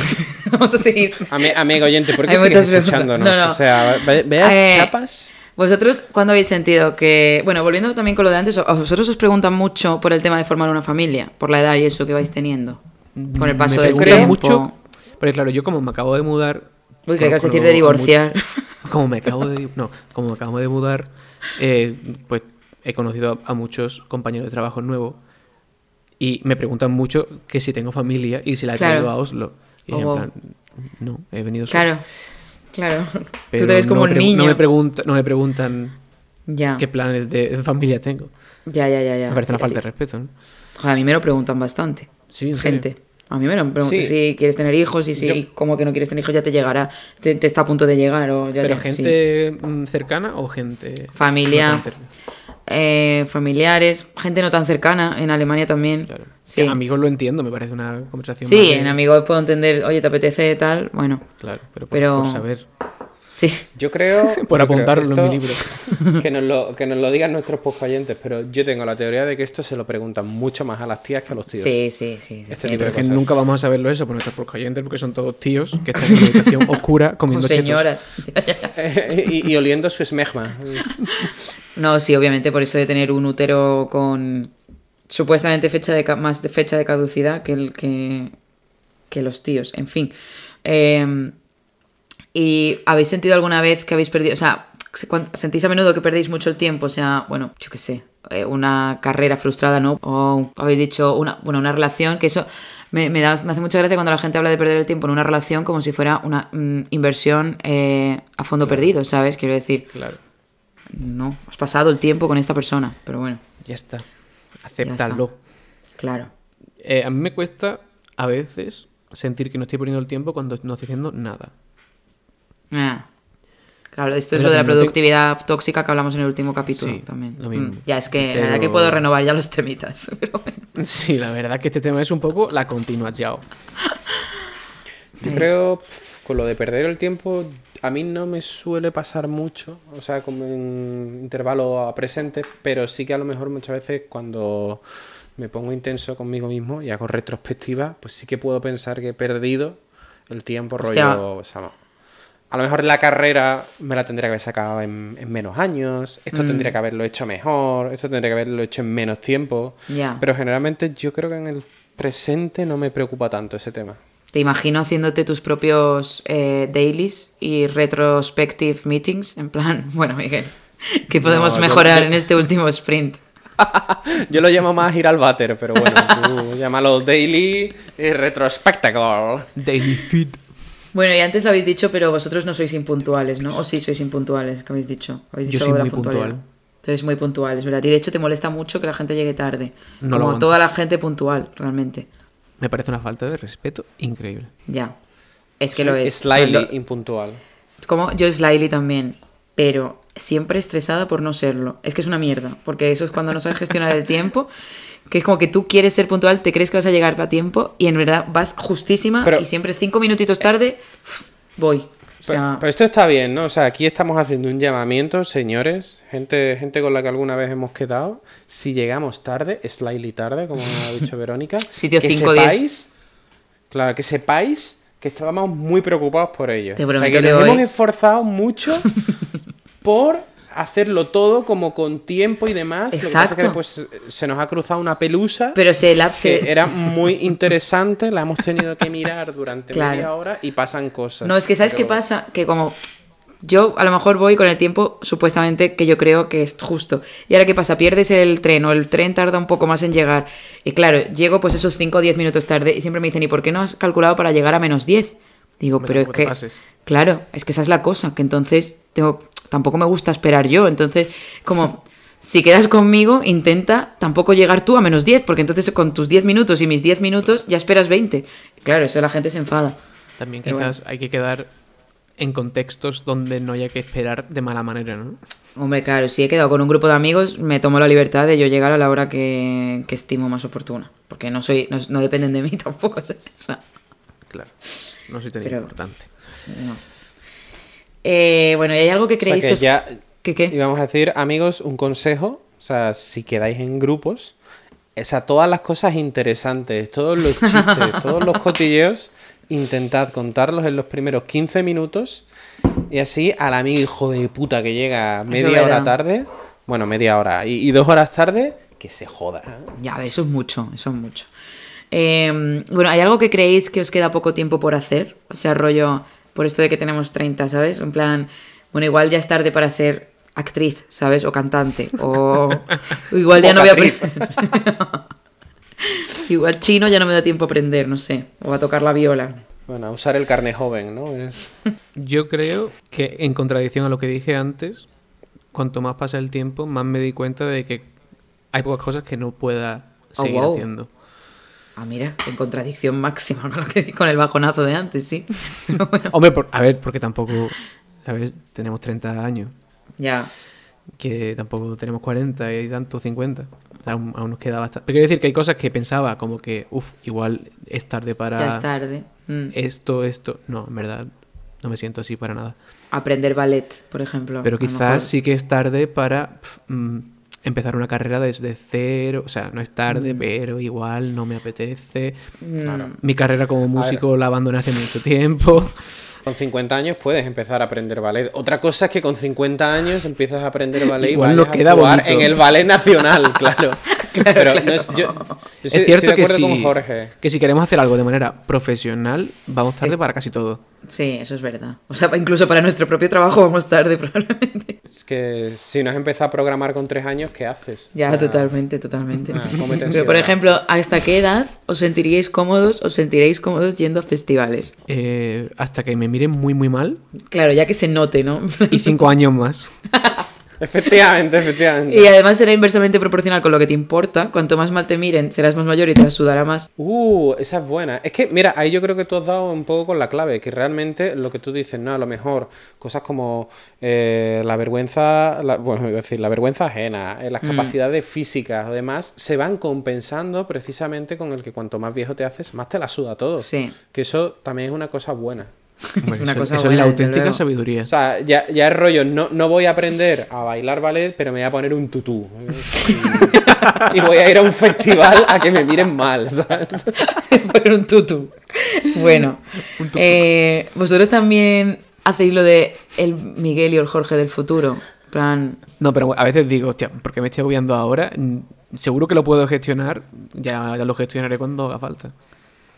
<laughs> Vamos a seguir. amigo oyente, ¿por qué sigues escuchándonos? No, no. O sea, vea eh, chapas. ¿Vosotros cuándo habéis sentido que... Bueno, volviendo también con lo de antes, ¿a vosotros os preguntan mucho por el tema de formar una familia? Por la edad y eso que vais teniendo. Con el paso del tiempo. mucho. Porque claro, yo como me acabo de mudar... Uy, ¿qué vas a decir de divorciar? <laughs> como me acabo de... No, como me acabo de mudar, eh, pues he conocido a muchos compañeros de trabajo nuevos y me preguntan mucho que si tengo familia y si la he traído a Oslo. Y en plan, no, he venido solo. Claro, claro. <laughs> Tú te ves como un niño. No me, pregunta, no me preguntan ya. qué planes de familia tengo. Ya, ya, ya. ya. Me parece una falta de respeto, ¿no? a mí me lo preguntan bastante. Sí, gente. A mí me lo preguntan si quieres tener hijos y si como que no quieres tener hijos ya te llegará, te, está a punto de llegar. O ya ¿Pero gente mm, cercana o gente...? Familia. Eh, familiares, gente no tan cercana, en Alemania también. Sí. amigos lo entiendo, me parece una conversación. Sí, en amigos puedo entender, oye, ¿te apetece tal? Bueno. Claro, pero por, saber. Sí. Yo creo. <laughs> por apuntarlo en mi libro. <laughs> Que nos, lo, <laughs> que nos lo digan nuestros oyentes, pero yo tengo la teoría de que esto se lo preguntan mucho más a las tías que a los tíos. Sí, sí, sí. Este pero es que nunca vamos a saberlo eso por nuestros oyentes, porque son todos tíos que están en una habitación oscura comiendo señoras. y, y, oliendo su esmegma. No, sí, obviamente por eso de tener un útero con supuestamente fecha de más de fecha de caducidad que, el, que, que los tíos. En fin. Em, ¿Y habéis sentido alguna vez que habéis perdido, o sea, sentís a menudo que perdéis mucho el tiempo? O sea, bueno, yo qué sé, eh, una carrera frustrada, ¿no? O habéis dicho, una, bueno, una relación, que eso me, me, da, me hace mucha gracia cuando la gente habla de perder el tiempo en una relación como si fuera una mm, inversión eh, a fondo perdido, ¿sabes? Quiero decir. Claro no, has pasado el tiempo con esta persona, pero bueno. Ya está, acéptalo. Claro. Eh, a mí me cuesta a veces sentir que no estoy poniendo el tiempo cuando no estoy haciendo nada. Ah. Claro, esto es lo de la productividad tóxica que hablamos en el último capítulo también. Mm, ya es que la verdad que puedo renovar ya los temitas. <laughs> Sí, la verdad que este tema es un poco la continuación. Yo creo, con lo de perder el tiempo, a mí no me suele pasar mucho, o sea, como en intervalo a presente, pero sí que a lo mejor muchas veces cuando me pongo intenso conmigo mismo y hago retrospectiva, pues sí que puedo pensar que he perdido el tiempo rollo. O sea, a lo mejor la carrera me la tendría que haber sacado en, menos años, esto mm. tendría que haberlo hecho mejor, esto tendría que haberlo hecho en menos tiempo. Pero generalmente yo creo que en el presente no me preocupa tanto ese tema. Te imagino haciéndote tus propios eh, dailies y retrospective meetings, en plan, <laughs> bueno, Miguel, ¿qué podemos mejorar en este último sprint? <laughs> yo lo llamo más ir al váter, pero bueno, tú llámalo daily y retrospectacle. Daily feed. Bueno, y antes lo habéis dicho, pero vosotros no sois impuntuales, ¿no? O sí sois impuntuales, ¿qué habéis dicho? ¿Habéis dicho yo soy muy puntual. Tú eres muy puntual, es verdad. Y de hecho te molesta mucho que la gente llegue tarde. No como toda la gente puntual, realmente. Me parece una falta de respeto increíble. Ya. Es que lo es. Slightly impuntual. Como yo slightly también, pero siempre estresada por no serlo. Es que es una mierda, porque eso es cuando no sabes gestionar el tiempo, <laughs> que es como que tú quieres ser puntual, te crees que vas a llegar a tiempo y en verdad vas justísima y siempre cinco minutitos tarde voy. Pero, esto está bien, ¿no? O sea, aquí estamos haciendo un llamamiento, señores, gente, gente con la que alguna vez hemos quedado. Si llegamos tarde, slightly tarde, como ha dicho <laughs> Verónica, Sitio que sepáis, claro, que sepáis que estábamos muy preocupados por ello. o sea, que nos hemos esforzado mucho <laughs> por hacerlo todo como con tiempo y demás. Exacto. Lo que que pues, se nos ha cruzado una pelusa. Pero se que era <laughs> muy interesante, la hemos tenido que mirar durante media hora y pasan cosas. No, es que ¿sabes qué pasa? Que como yo a lo mejor voy con el tiempo supuestamente que yo creo que es justo. Y ahora qué pasa, pierdes el tren o el tren tarda un poco más en llegar. Y claro, llego pues esos 5 o 10 minutos tarde y siempre me dicen, ¿y por qué no has calculado para llegar a menos 10? Digo, pero es que... Claro, es que esa es la cosa, que entonces tengo, tampoco me gusta esperar yo. Entonces, como <laughs> si quedas conmigo, intenta tampoco llegar tú a menos 10, porque entonces con tus 10 minutos y mis 10 minutos ya esperas 20. Claro, eso la gente se enfada. También quizás hay que quedar en contextos donde no haya que esperar de mala manera, ¿no? Hombre, claro, si he quedado con un grupo de amigos, me tomo la libertad de yo llegar a la hora que, estimo más oportuna. Porque no soy, no, dependen de mí <laughs> tampoco. Claro, no soy tan importante. Eh, bueno, ¿y hay algo que creéis que, ya ¿Qué, qué? Íbamos a decir, amigos, un consejo. O sea, si quedáis en grupos, o sea, todas las cosas interesantes, todos los chistes, <laughs> todos los cotilleos, intentad contarlos en los primeros 15 minutos y así al amigo hijo de puta que llega media hora tarde, bueno, media hora y, dos horas tarde, que se joda. Ya, eso es mucho, eso es mucho. Em, bueno, ¿hay algo que creéis que os queda poco tiempo por hacer? O sea, rollo, por esto de que tenemos 30, ¿sabes? En plan, bueno, igual ya es tarde para ser actriz, ¿sabes? O cantante. O, <laughs> igual ya no voy a aprender. <laughs> igual chino ya no me da tiempo a aprender, no sé. O a tocar la viola. Bueno, a usar el carne joven, ¿no? <laughs> Yo creo que en contradicción a lo que dije antes, cuanto más pasa el tiempo, más me di cuenta de que hay pocas cosas que no pueda oh, seguir haciendo. Ah, mira, en contradicción máxima con, lo que, con el bajonazo de antes, sí. <laughs> Hombre, a ver, porque tampoco, a ver, tenemos 30 años. Ya. Que tampoco tenemos 40 y tanto 50. Aún, nos queda bastante. Pero quiero decir que hay cosas que pensaba, como que, uff, igual es tarde para. Ya es tarde. Mm. Esto, esto. No, en verdad, no me siento así para nada. Aprender ballet, por ejemplo. Pero quizás sí que es tarde para mm, empezar una carrera desde cero. O sea, no es tarde, mm. pero igual no me apetece. Mi carrera como músico la abandoné hace mucho tiempo. Con 50 años puedes empezar a aprender ballet. Otra cosa es que con 50 años empiezas a aprender <laughs> ballet y vayas a jugar en el ballet nacional, <laughs> claro. <laughs> Pero no es, yo, es cierto que, si, que si queremos hacer algo de manera profesional, vamos tarde para casi todo. Sí, eso es verdad. O sea, incluso para nuestro propio trabajo vamos tarde <laughs> probablemente. Es que si no has empezado a programar con tres años, ¿qué haces? Ya, totalmente, totalmente. Pero, por ejemplo, ¿hasta qué edad os sentiríais cómodos, os sentiréis cómodos yendo a festivales? Eh, hasta que me miren muy, muy mal. Claro, ya que se note, ¿no? y cinco años más. <laughs> Efectivamente, efectivamente. Y además será inversamente proporcional con lo que te importa. Cuanto más mal te miren, serás más mayor y te sudará más. Uh, esa es buena. Es que, mira, ahí yo creo que tú has dado un poco con la clave, que realmente lo que tú dices, no, a lo mejor cosas como eh, la vergüenza, bueno, iba a decir, la vergüenza ajena, eh, las mm. capacidades físicas o demás, se van compensando precisamente con el que cuanto más viejo te haces, más te la suda todo. Sí. Que eso también es una cosa buena <laughs> eso, es la auténtica sabiduría. O sea, ya, ya es rollo, no, no voy a aprender a bailar ballet, pero me voy a poner un tutú. Y, voy a ir a un festival a que me miren mal, ¿sabes? <laughs> poner un tutú. Bueno, <laughs> eh, vosotros también hacéis lo de el Miguel y el Jorge del futuro. Plan... No, pero a veces digo, hostia, ¿por qué me estoy agobiando ahora? Seguro que lo puedo gestionar, ya, ya lo gestionaré cuando haga falta.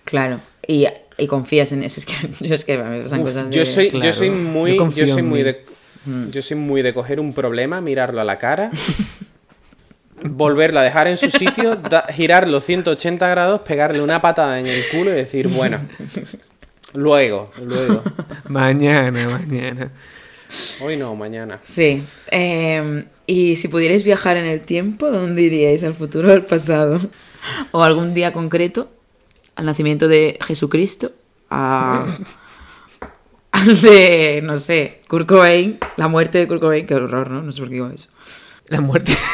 Claro, y y confías en eso. Es que <laughs> yo es que me pasan cosas yo soy, yo soy muy, yo, soy muy de, mm. yo soy muy de coger un problema, mirarlo a la cara, <laughs> volverlo a dejar en su sitio, girarlo 180 grados, pegarle una patada en el culo y decir, bueno, <laughs> luego, luego. mañana, mañana. Hoy no, mañana. Sí. Em, y si pudierais viajar en el tiempo, ¿dónde iríais? ¿Al futuro o al pasado? ¿O algún día concreto? Al nacimiento de Jesucristo, a, <laughs> al de, no sé, Kurt Cobain, la muerte de Kurt Cobain, qué horror, ¿no? No sé por qué digo eso. La muerte. <laughs>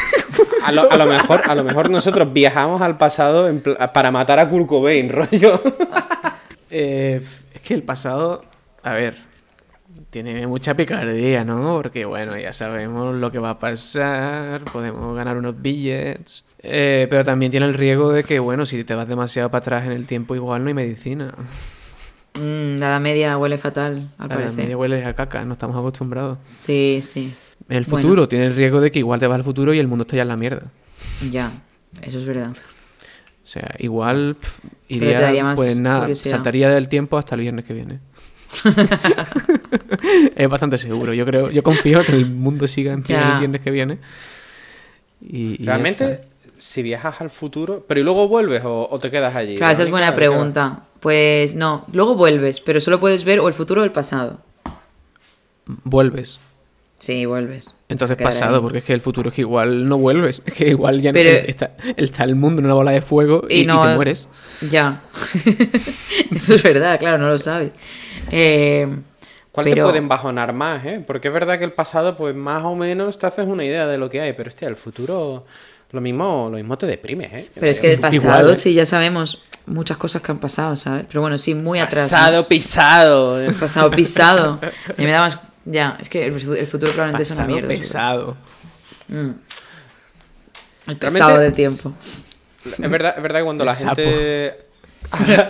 A lo, a lo, mejor, a lo mejor nosotros viajamos al pasado para matar a Kurt Cobain, <laughs> rollo. Eh, es que el pasado, a ver, tiene mucha picardía, ¿no? Porque bueno, ya sabemos lo que va a pasar, podemos ganar unos billets. Eh, pero también tiene el riesgo de que, bueno, si te vas demasiado para atrás en el tiempo, igual no hay medicina. Mm, la media huele fatal, al la parecer. media huele a caca, no estamos acostumbrados. Sí, sí. El futuro, tiene el riesgo de que igual te vas al futuro y el mundo está ya en la mierda. Ya, eso es verdad. O sea, iría, pues nada, saltaría del tiempo hasta el viernes que viene. <laughs> es bastante seguro. Yo creo, yo confío que el mundo siga en pie el viernes que viene. Y, Realmente, si viajas al futuro, pero ¿y luego vuelves o, te quedas allí? Claro, esa es buena pregunta. Pues no, luego vuelves, pero solo puedes ver o el futuro o el pasado. Vuelves. Sí, vuelves. Entonces pasado, porque es que el futuro es que igual no vuelves, es que igual ya está, está, el mundo en una bola de fuego y, no, te mueres. Ya. <laughs> Eso es verdad, claro, no lo sabes. Eh, ¿Cuál te pueden bajonar más, eh? Porque es verdad que el pasado, pues más o menos te haces una idea de lo que hay, pero hostia, el futuro lo mismo, lo mismo te deprime, ¿eh? Pero es que del pasado ¿eh? sí ya sabemos muchas cosas que han pasado, ¿sabes? Pero bueno, sí, muy atrás. Pasado pisado. Pasado pisado. <laughs> Y me da más... Ya, es que el, futuro probablemente es una mierda. pesado. Mm. El pesado del tiempo. Es verdad, es verdad que cuando la gente <laughs>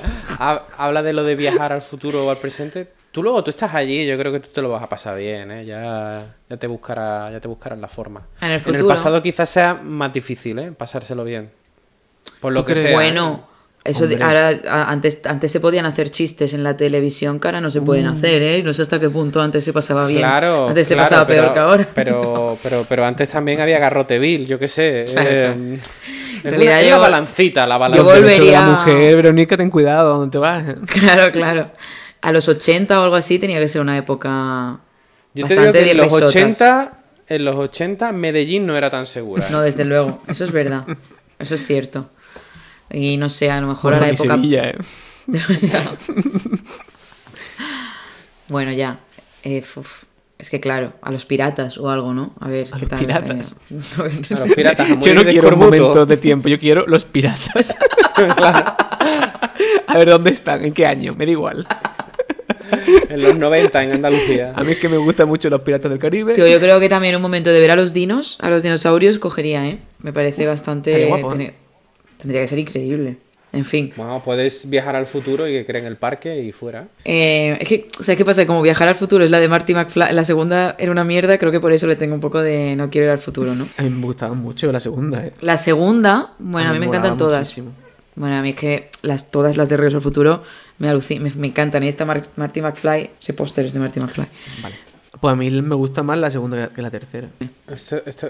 habla de lo de viajar al futuro o al presente, Tú luego, tú estás allí, yo creo que tú te lo vas a pasar bien, ¿eh? Ya, ya te buscará, ya te buscarán la forma. En el, futuro. en el pasado quizás sea más difícil, ¿eh? Pasárselo bien. Por lo que sea. Bueno, eso ahora antes, antes se podían hacer chistes en la televisión que ahora no se pueden mm. hacer, ¿eh? No sé hasta qué punto antes se pasaba bien. Claro. Antes se pasaba peor que ahora. Pero, <laughs> pero, pero antes también había garroteville, yo qué sé. Eh, en realidad yo, la balancita, la balancita. Yo volvería... La mujer, Verónica, ten cuidado donde te vas. <laughs> Claro, claro a los 80 o algo así tenía que ser una época Yo te digo que en los 80 en los 80 Medellín no era tan segura. No, desde luego, eso es verdad. Eso es cierto. Y no sé, a lo mejor a la época ¿eh? <laughs> bueno, ya. Eh, es que claro, a los piratas o algo, ¿no? A ver, a los Piratas. <laughs> Eh, a los piratas. yo no quiero un momento de tiempo, yo quiero los piratas. <laughs> claro. A ver, ¿dónde están? ¿En qué año? Me da igual. <laughs> en los 90 en Andalucía. A mí es que me gustan mucho los piratas del Caribe. yo creo que también un momento de ver a los dinos, a los dinosaurios, cogería, ¿eh? Me parece bastante... Guapo, ¿eh? Tendría que ser increíble. En fin. Bueno, puedes viajar al futuro y que creen el parque y fuera. Eh, es que, o sea, ¿qué pasa? Como viajar al futuro es la de Marty McFly. La segunda era una mierda, creo que por eso le tengo un poco de no quiero ir al futuro, ¿no? A mí me gustaba mucho la segunda, ¿eh? La segunda, bueno, a mí, me encantan todas. Bueno, a mí es que las, todas las de Regreso al Futuro me, me, me encantan. Y esta Marty McFly, ese póster es de Marty McFly. Vale. Pues a mí me gusta más la segunda que la tercera.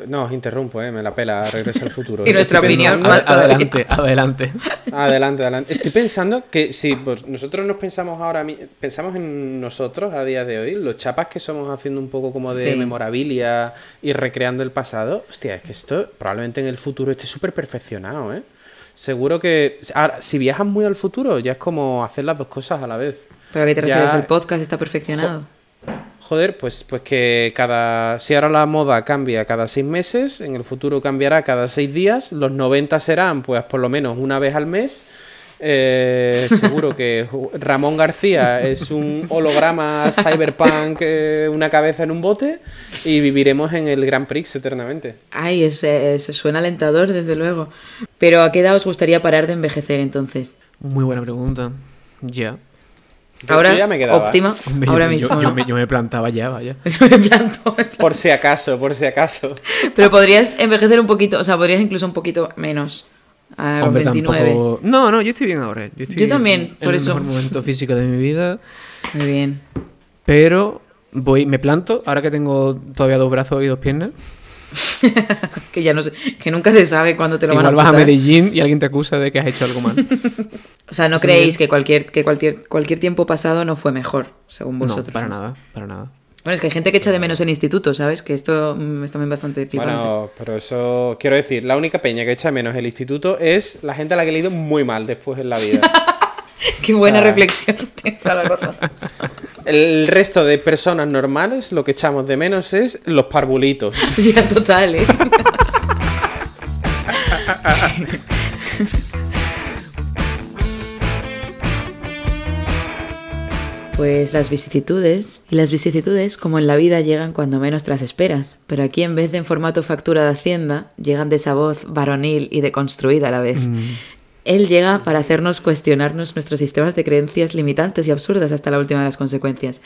no, os interrumpo, eh, me la pela, regreso al futuro. <laughs> y nuestra opinión más Adelante, adelante. <laughs> Adelante, adelante. Estoy pensando que si pues, nosotros nos pensamos ahora, pensamos en nosotros a día de hoy, los chapas que somos haciendo un poco como de memorabilia y recreando el pasado, hostia, es que esto probablemente en el futuro esté súper perfeccionado, ¿eh? Seguro que. Ahora, si viajas muy al futuro, ya es como hacer las dos cosas a la vez. ¿Pero a qué te refieres? ¿El podcast está perfeccionado? Joder, pues, pues que cada. Si ahora la moda cambia cada seis meses, en el futuro cambiará cada seis días, los 90 serán, pues por lo menos una vez al mes eh, seguro que Ramón García es un holograma cyberpunk, eh, una cabeza en un bote, y viviremos en el Grand Prix eternamente. Ay, eso suena alentador, desde luego. Pero ¿a qué edad os gustaría parar de envejecer entonces? Muy buena pregunta. Ya. Ahora, óptima, <laughs> ahora mismo. Yo, me, plantaba ya, vaya. <laughs> me planto, Por si acaso, por si acaso. Pero podrías envejecer un poquito, o sea, podrías incluso un poquito menos. A los 29. No, no, yo estoy bien ahora. Yo, también, por eso. En el mejor momento físico de mi vida. Muy bien. Pero voy, me planto, ahora que tengo todavía dos brazos y dos piernas. <laughs> que ya no sé, que nunca se sabe cuándo te lo van a vas a Medellín y alguien te acusa de que has hecho algo mal. <laughs> o sea, no creéis que cualquier, que cualquier, cualquier tiempo pasado no fue mejor, según vosotros. No, para nada, para nada. Bueno, es que hay gente que echa de menos el instituto, ¿sabes? Que esto mm, es también bastante flipante. Bueno, pero eso... Quiero decir, la única peña que echa de menos el instituto es la gente a la que he leído muy mal después en la vida. <laughs> Qué buena reflexión, <laughs> está la razón. El resto de personas normales lo que echamos de menos es los parvulitos. <laughs> ya, total, ¿eh? Pues las vicisitudes. Y las vicisitudes, como en la vida, llegan cuando menos te las esperas. Pero aquí, en vez de en formato factura de Hacienda, llegan de esa voz varonil y deconstruida a la vez. Mm. Él llega para hacernos cuestionarnos nuestros sistemas de creencias limitantes y absurdas hasta la última de las consecuencias.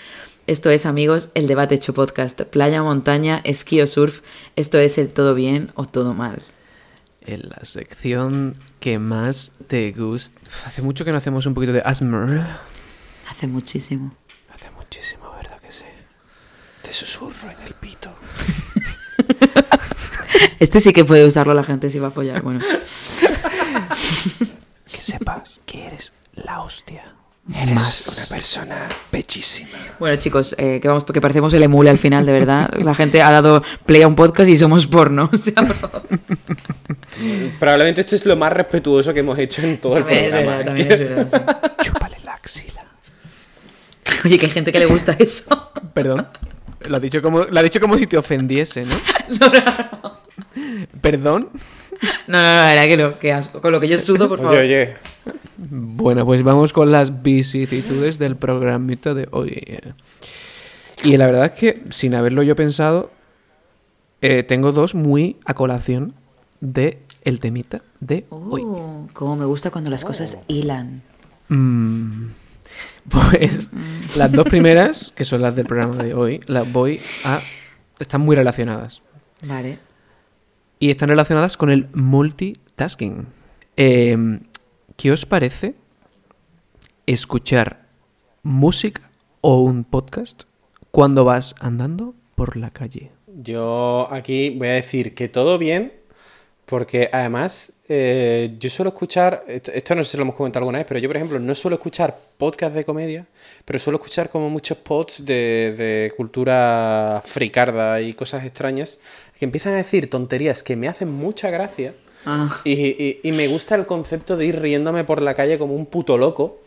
Esto es, amigos, el debate hecho podcast. Playa, montaña, esquí o surf. Esto es el todo bien o todo mal. En la sección que más te gusta. Hace mucho que no hacemos un poquito de Asmer. Hace muchísimo. Hace Te susurro en el pito. <laughs> Este sí que puede usarlo la gente si va a follar. Bueno. <laughs> que sepas que eres la hostia. Eres una persona bellísima. Bueno, chicos, eh, que vamos porque parecemos el emule al final, de verdad. La gente ha dado play a un podcast y somos porno. <laughs> Probablemente esto es lo más respetuoso que hemos hecho en todo el programa. ¿eh? también es verdad. Chúpale la axila. Oye, que hay gente que le gusta eso. Perdón. Lo ha dicho como, lo ha dicho como si te ofendiese, ¿no? <laughs> No, no, no. ¿Perdón? No, no, no, era que, lo, que asco. Con lo que yo sudo, por favor. Oye, oye. Bueno, pues vamos con las vicisitudes del programita de hoy. Y la verdad es que, sin haberlo yo pensado, eh, tengo dos muy a colación de el temita de hoy. Oh, como me gusta cuando las cosas oh. hilan. Mm, pues mm. las dos <laughs> primeras, que son las del programa de hoy, las voy a... Están muy relacionadas. Vale. Y están relacionadas con el multitasking. Eh, ¿Qué os parece escuchar música o un podcast cuando vas andando por la calle? Yo aquí voy a decir que todo bien, porque además eh, yo suelo escuchar, esto, no sé si lo hemos comentado alguna vez, pero yo por ejemplo no suelo escuchar podcast de comedia, pero suelo escuchar como muchos pods de, de cultura fricarda y cosas extrañas que empiezan a decir tonterías que me hacen mucha gracia Ah. Y, me gusta el concepto de ir riéndome por la calle como un puto loco.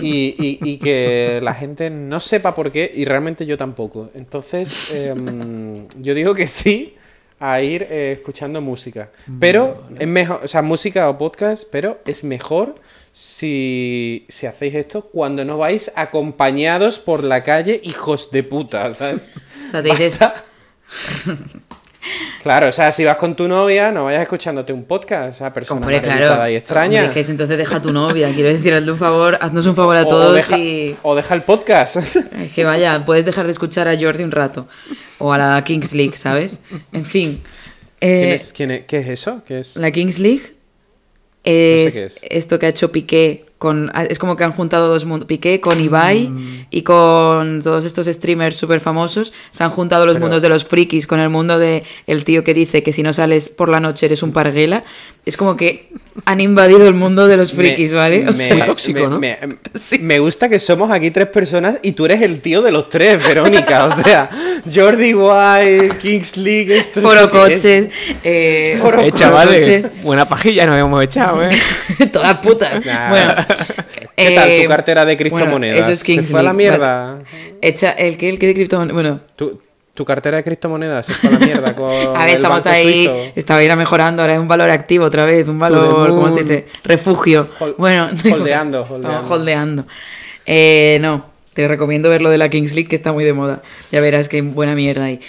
y, que la gente no sepa por qué y realmente yo tampoco. Entonces, em, yo digo que sí a ir eh, escuchando música. Pero es mejor, o sea, música o podcast, pero es mejor si, si hacéis esto cuando no vais acompañados por la calle, hijos de puta, ¿sabes? O sea, te dices... <laughs> Claro, o sea, si vas con tu novia, no vayas escuchándote un podcast, o sea, persona Hombre, claro. y extraña. Hombre, que entonces deja a tu novia, quiero decir, hazle un favor, haznos un favor a todos y... O deja el podcast. <laughs> Es que vaya, puedes dejar de escuchar a Jordi un rato, o a la Kings League, ¿sabes? En fin. Eh, ¿Qué es eso? ¿Qué es? La Kings League es, esto que ha hecho Piqué con es como que han juntado dos mundos Piqué con Ibai mm. y con todos estos streamers súper famosos se han juntado los mundos de los frikis con el mundo de el tío que dice que si no sales por la noche eres un parguela es como que han invadido el mundo de los frikis ¿vale? muy tóxico ¿no? Me, gusta que somos aquí tres personas y tú eres el tío de los tres Verónica o sea Jordi White Kings League Foro Coches eh, Foro eh, chavales, buena pajilla nos hemos echado ¿eh? <laughs> todas putas bueno <laughs> ¿Qué tal tu eh, cartera de criptomonedas? Eso es ¿Se fue a la mierda? Echa, ¿El que ¿El que de criptomonedas? Bueno. Tu, tu cartera de criptomonedas se fue a la mierda <laughs> con A ver, estamos ahí, estaba ir mejorando, ahora es un valor activo otra vez, un valor, ¿cómo se dice? Refugio. bueno, holdeando, holdeando. holdeando. Eh, no, te recomiendo ver lo de la Kings League, que está muy de moda. Ya verás qué buena mierda hay.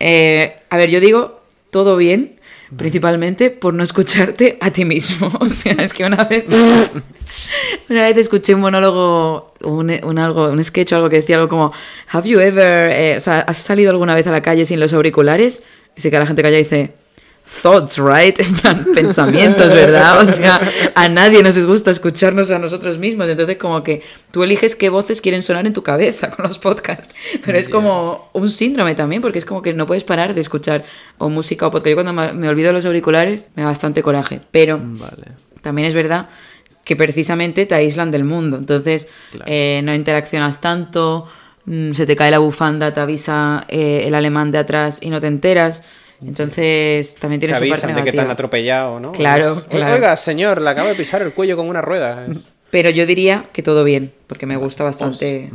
Eh, a ver, yo digo, todo bien, principalmente por no escucharte a ti mismo. <laughs> O sea, es que una vez, <laughs> una vez escuché un monólogo, un, algo, un sketch o algo que decía algo como, ¿Have you ever, eh, o sea, ¿has salido alguna vez a la calle sin los auriculares? Y se queda la gente calla y dice, thoughts, right? <laughs> En plan, pensamientos, ¿verdad? O sea, a nadie nos gusta escucharnos a nosotros mismos. Entonces, como que tú eliges qué voces quieren sonar en tu cabeza con los podcasts. Pero es como un síndrome también, porque es como que no puedes parar de escuchar o música o podcast. Yo cuando me olvido los auriculares me da bastante coraje. Pero también es verdad que precisamente te aíslan del mundo. Entonces, eh, no interaccionas tanto, mm, se te cae la bufanda, te avisa eh, el alemán de atrás y no te enteras. Entonces también tiene su parte de que te han atropellado, ¿no? Claro, claro. Oiga, señor, le acabo de pisar el cuello con una rueda. Pero yo diría que todo bien, porque me gusta bastante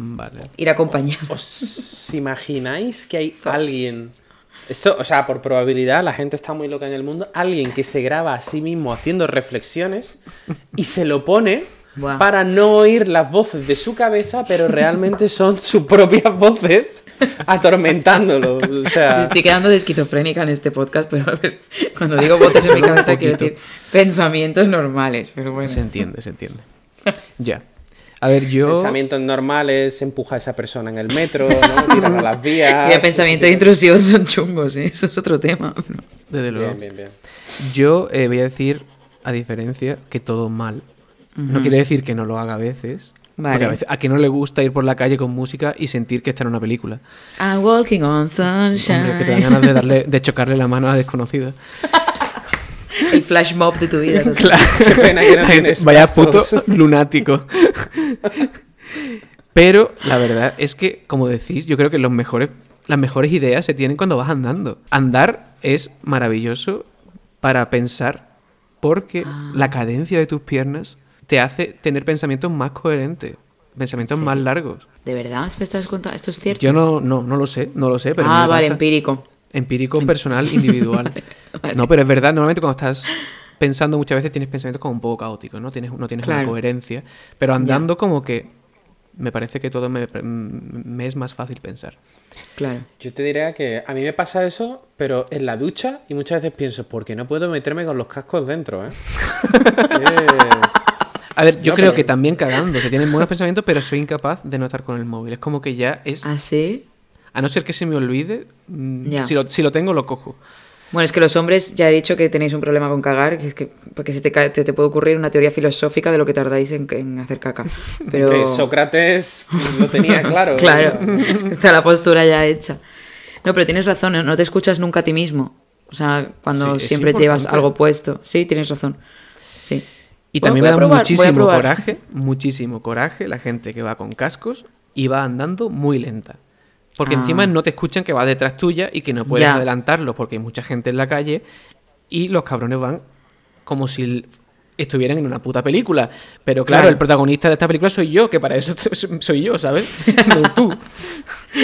ir acompañado. ¿Os imagináis que hay <laughs> alguien... Esto, o sea, por probabilidad, la gente está muy loca en el mundo. Alguien que se graba a sí mismo haciendo reflexiones y se lo pone para no oír las voces de su cabeza, pero realmente son sus propias voces <laughs> atormentándolo. O sea... Estoy quedando de esquizofrénica en este podcast, pero a ver, cuando digo voces en mi cabeza quiero decir pensamientos normales, pero bueno. Se entiende, se entiende. <laughs> ya. A ver, yo. Pensamientos normales, empuja a esa persona en el metro, ¿no? tirar a las <laughs> vías. Y pensamientos intrusivos son chungos, ¿eh? eso es otro tema. Desde luego. Bien, bien, bien. Yo eh, voy a decir, a diferencia, que todo mal. No quiere decir que no lo haga a veces, Porque a, veces, a no le gusta ir por la calle con música y sentir que está en una película. I'm walking on sunshine. que te dan ganas de, darle, de chocarle la mano a desconocido. <laughs> El flash mob de tu vida. Claro. <laughs> Qué pena que no <laughs> tienes Vaya puto lunático. Pero la verdad es que, como decís, yo creo que los mejores, las mejores ideas se tienen cuando vas andando. Andar es maravilloso para pensar porque ah. la cadencia de tus piernas te hace tener pensamientos más coherentes, pensamientos más largos. ¿De verdad? estás contando? ¿Esto es cierto? Yo no, no, no lo sé, no lo sé. Pero ah, vale, empírico. Empírico, personal, <laughs> individual. No, pero es verdad, normalmente cuando estás pensando muchas veces tienes pensamientos como un poco caóticos, ¿no? Tienes, no tienes una coherencia. Pero andando como que me parece que todo me, me, es más fácil pensar. Claro. Yo te diría que a mí me pasa eso, pero en la ducha y muchas veces pienso, ¿por qué no puedo meterme con los cascos dentro? Eh? <laughs> A ver, yo creo que también cagando, se tienen buenos <laughs> pensamientos, pero soy incapaz de no estar con el móvil. Es como que ya es... ¿Ah, sí? A no ser que se me olvide, mm, si, lo, si lo tengo, lo cojo. Bueno, es que los hombres ya he dicho que tenéis un problema con cagar, que es que porque se te, te, puede ocurrir una teoría filosófica de lo que tardáis en, hacer caca. <laughs> Pero Sócrates lo tenía <laughs> claro. claro, está la postura ya hecha. No, pero tienes razón, no te escuchas nunca a ti mismo. O sea, cuando siempre llevas algo puesto. Sí, tienes razón. Sí. Y también me da muchísimo coraje, muchísimo coraje la gente que va con cascos y va andando muy lenta. Porque encima ah. no te escuchan que va detrás tuya y que no puedes adelantarlo porque hay mucha gente en la calle y los cabrones van como si estuvieran en una puta película. Pero claro, el protagonista de esta película soy yo, que para eso <laughs> soy yo, ¿sabes? <laughs> no tú.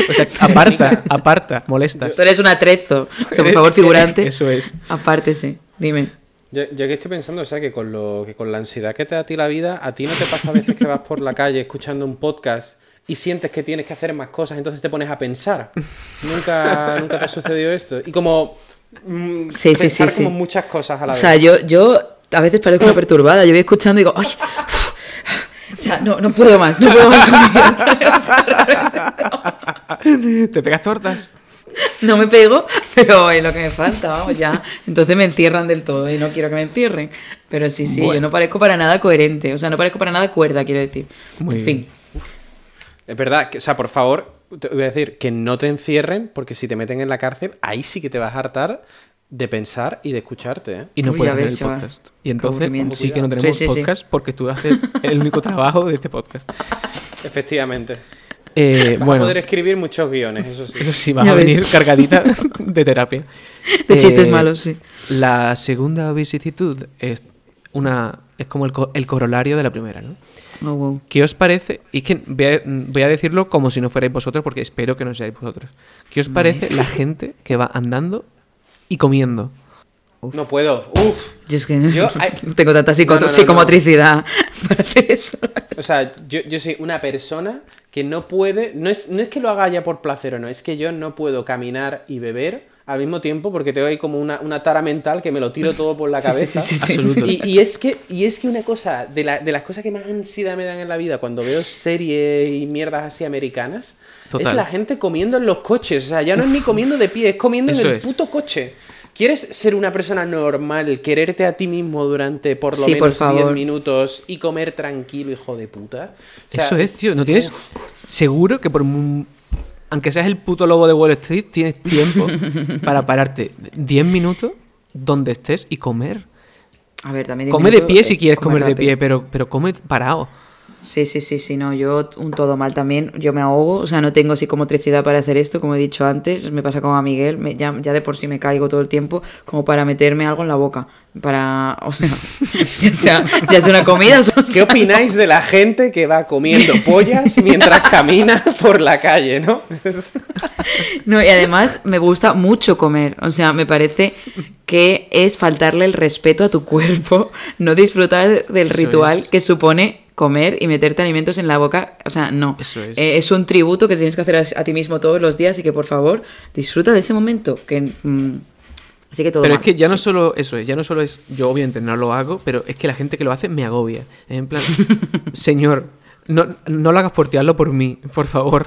O sea, <laughs> aparta, aparta, molestas. Tú eres un atrezo. O sea, por favor, figurante. Eso es. Apártese, dime. Yo, yo que estoy pensando, o sea, que con, lo, que con la ansiedad que te da a ti la vida, a ti no te pasa a veces que vas por la calle escuchando un podcast y sientes que tienes que hacer más cosas, entonces te pones a pensar. ¿Nunca, nunca te ha sucedido esto? Y como mm, sí, pensar sí, como muchas cosas a la vez. O sea, yo, yo a veces parezco perturbada, yo voy escuchando y digo, ¡ay! o sea, no, no puedo más, no puedo más <laughs> ¿Te pegas tortas? <laughs> no me pego, pero es lo que me falta, vamos, ya. Entonces me encierran del todo y no quiero que me encierren. Pero sí, sí, yo no parezco para nada coherente, o sea, no parezco para nada cuerda, quiero decir. Muy en fin. Es verdad, que, o sea, por favor, te voy a decir que no te encierren, porque si te meten en la cárcel, ahí sí que te vas a hartar de pensar y de escucharte. ¿eh? Y no puedes ver el podcast. Y entonces sí que no tenemos podcast porque tú haces el único trabajo de este podcast. <laughs> Efectivamente. Eh, vas bueno, a poder escribir muchos guiones, eso sí. Eso sí, va a venir cargadita <laughs> de terapia. De chistes eh, malos, sí. La segunda vicisitud es una es como el, corolario de la primera, ¿no? Oh, ¿Qué os parece? Y que voy a, decirlo como si no fuerais vosotros, porque espero que no seáis vosotros. ¿Qué os parece la gente que va andando y comiendo? No puedo. Uf. Yo es que yo, tengo tanta psicomotricidad <laughs> para hacer eso. O sea, yo, yo soy una persona que no puede, no es, no es que lo haga ya por placer o no, es que yo no puedo caminar y beber al mismo tiempo porque tengo ahí como una, una tara mental que me lo tiro todo por la <laughs> cabeza. y, y, es que, y es que una cosa, de, la, de, las cosas que más ansiedad me dan en la vida cuando veo series y mierdas así americanas, es la gente comiendo en los coches. O sea, ya no es ni comiendo de pie, es comiendo en el puto coche. ¿Quieres ser una persona normal, quererte a ti mismo durante por lo menos 10 minutos y comer tranquilo, hijo de puta? Eso es, tío. ¿No tienes seguro que por aunque seas el puto lobo de Wall Street, tienes tiempo <laughs> para pararte 10 minutos donde estés y comer? A ver, también Come de pie si quieres comer de pie, pero, pero come parado. Sí, sí, sí, sí, no, yo un todo mal también, yo me ahogo, o sea, no tengo psicomotricidad para hacer esto, como he dicho antes, me pasa como a Miguel, ya, de por sí me caigo todo el tiempo, como para meterme algo en la boca, para, o sea, <laughs> ya sea, ya sea una comida. ¿Qué opináis de la gente que va comiendo pollas mientras camina por la calle, no? <laughs> no, y además me gusta mucho comer, o sea, me parece que es faltarle el respeto a tu cuerpo, no disfrutar del ritual que supone comer y meterte alimentos en la boca. O sea, no. Eso es. Eh, es un tributo que tienes que hacer a, ti mismo todos los días y que por favor disfruta de ese momento. Que, mm, así que todo. Pero es que ya no solo eso es, ya no solo es. Yo obviamente no lo hago, pero es que la gente que lo hace me agobia. En plan, <laughs> señor, no, no lo hagas por ti, hazlo por mí, por favor.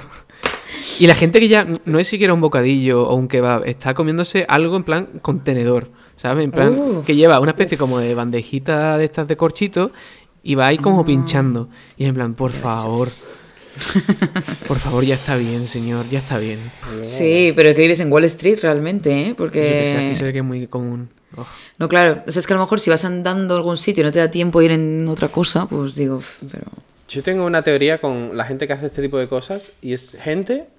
Y la gente que ya no es siquiera un bocadillo o un kebab, está comiéndose algo en plan contenedor, ¿sabes? En plan, uh. que lleva una especie como de bandejita de estas de corchito Y va ahí como ah. pinchando. Y en plan, por favor. <laughs> Por favor, ya está bien, señor, ya está bien. Sí, pero que vives en Wall Street realmente, ¿eh? Porque... aquí se ve que es muy común. No, claro, o sea, es que a lo mejor si vas andando a algún sitio y no te da tiempo ir en otra cosa, pues digo, pero... Yo tengo una teoría con la gente que hace este tipo de cosas y es gente que,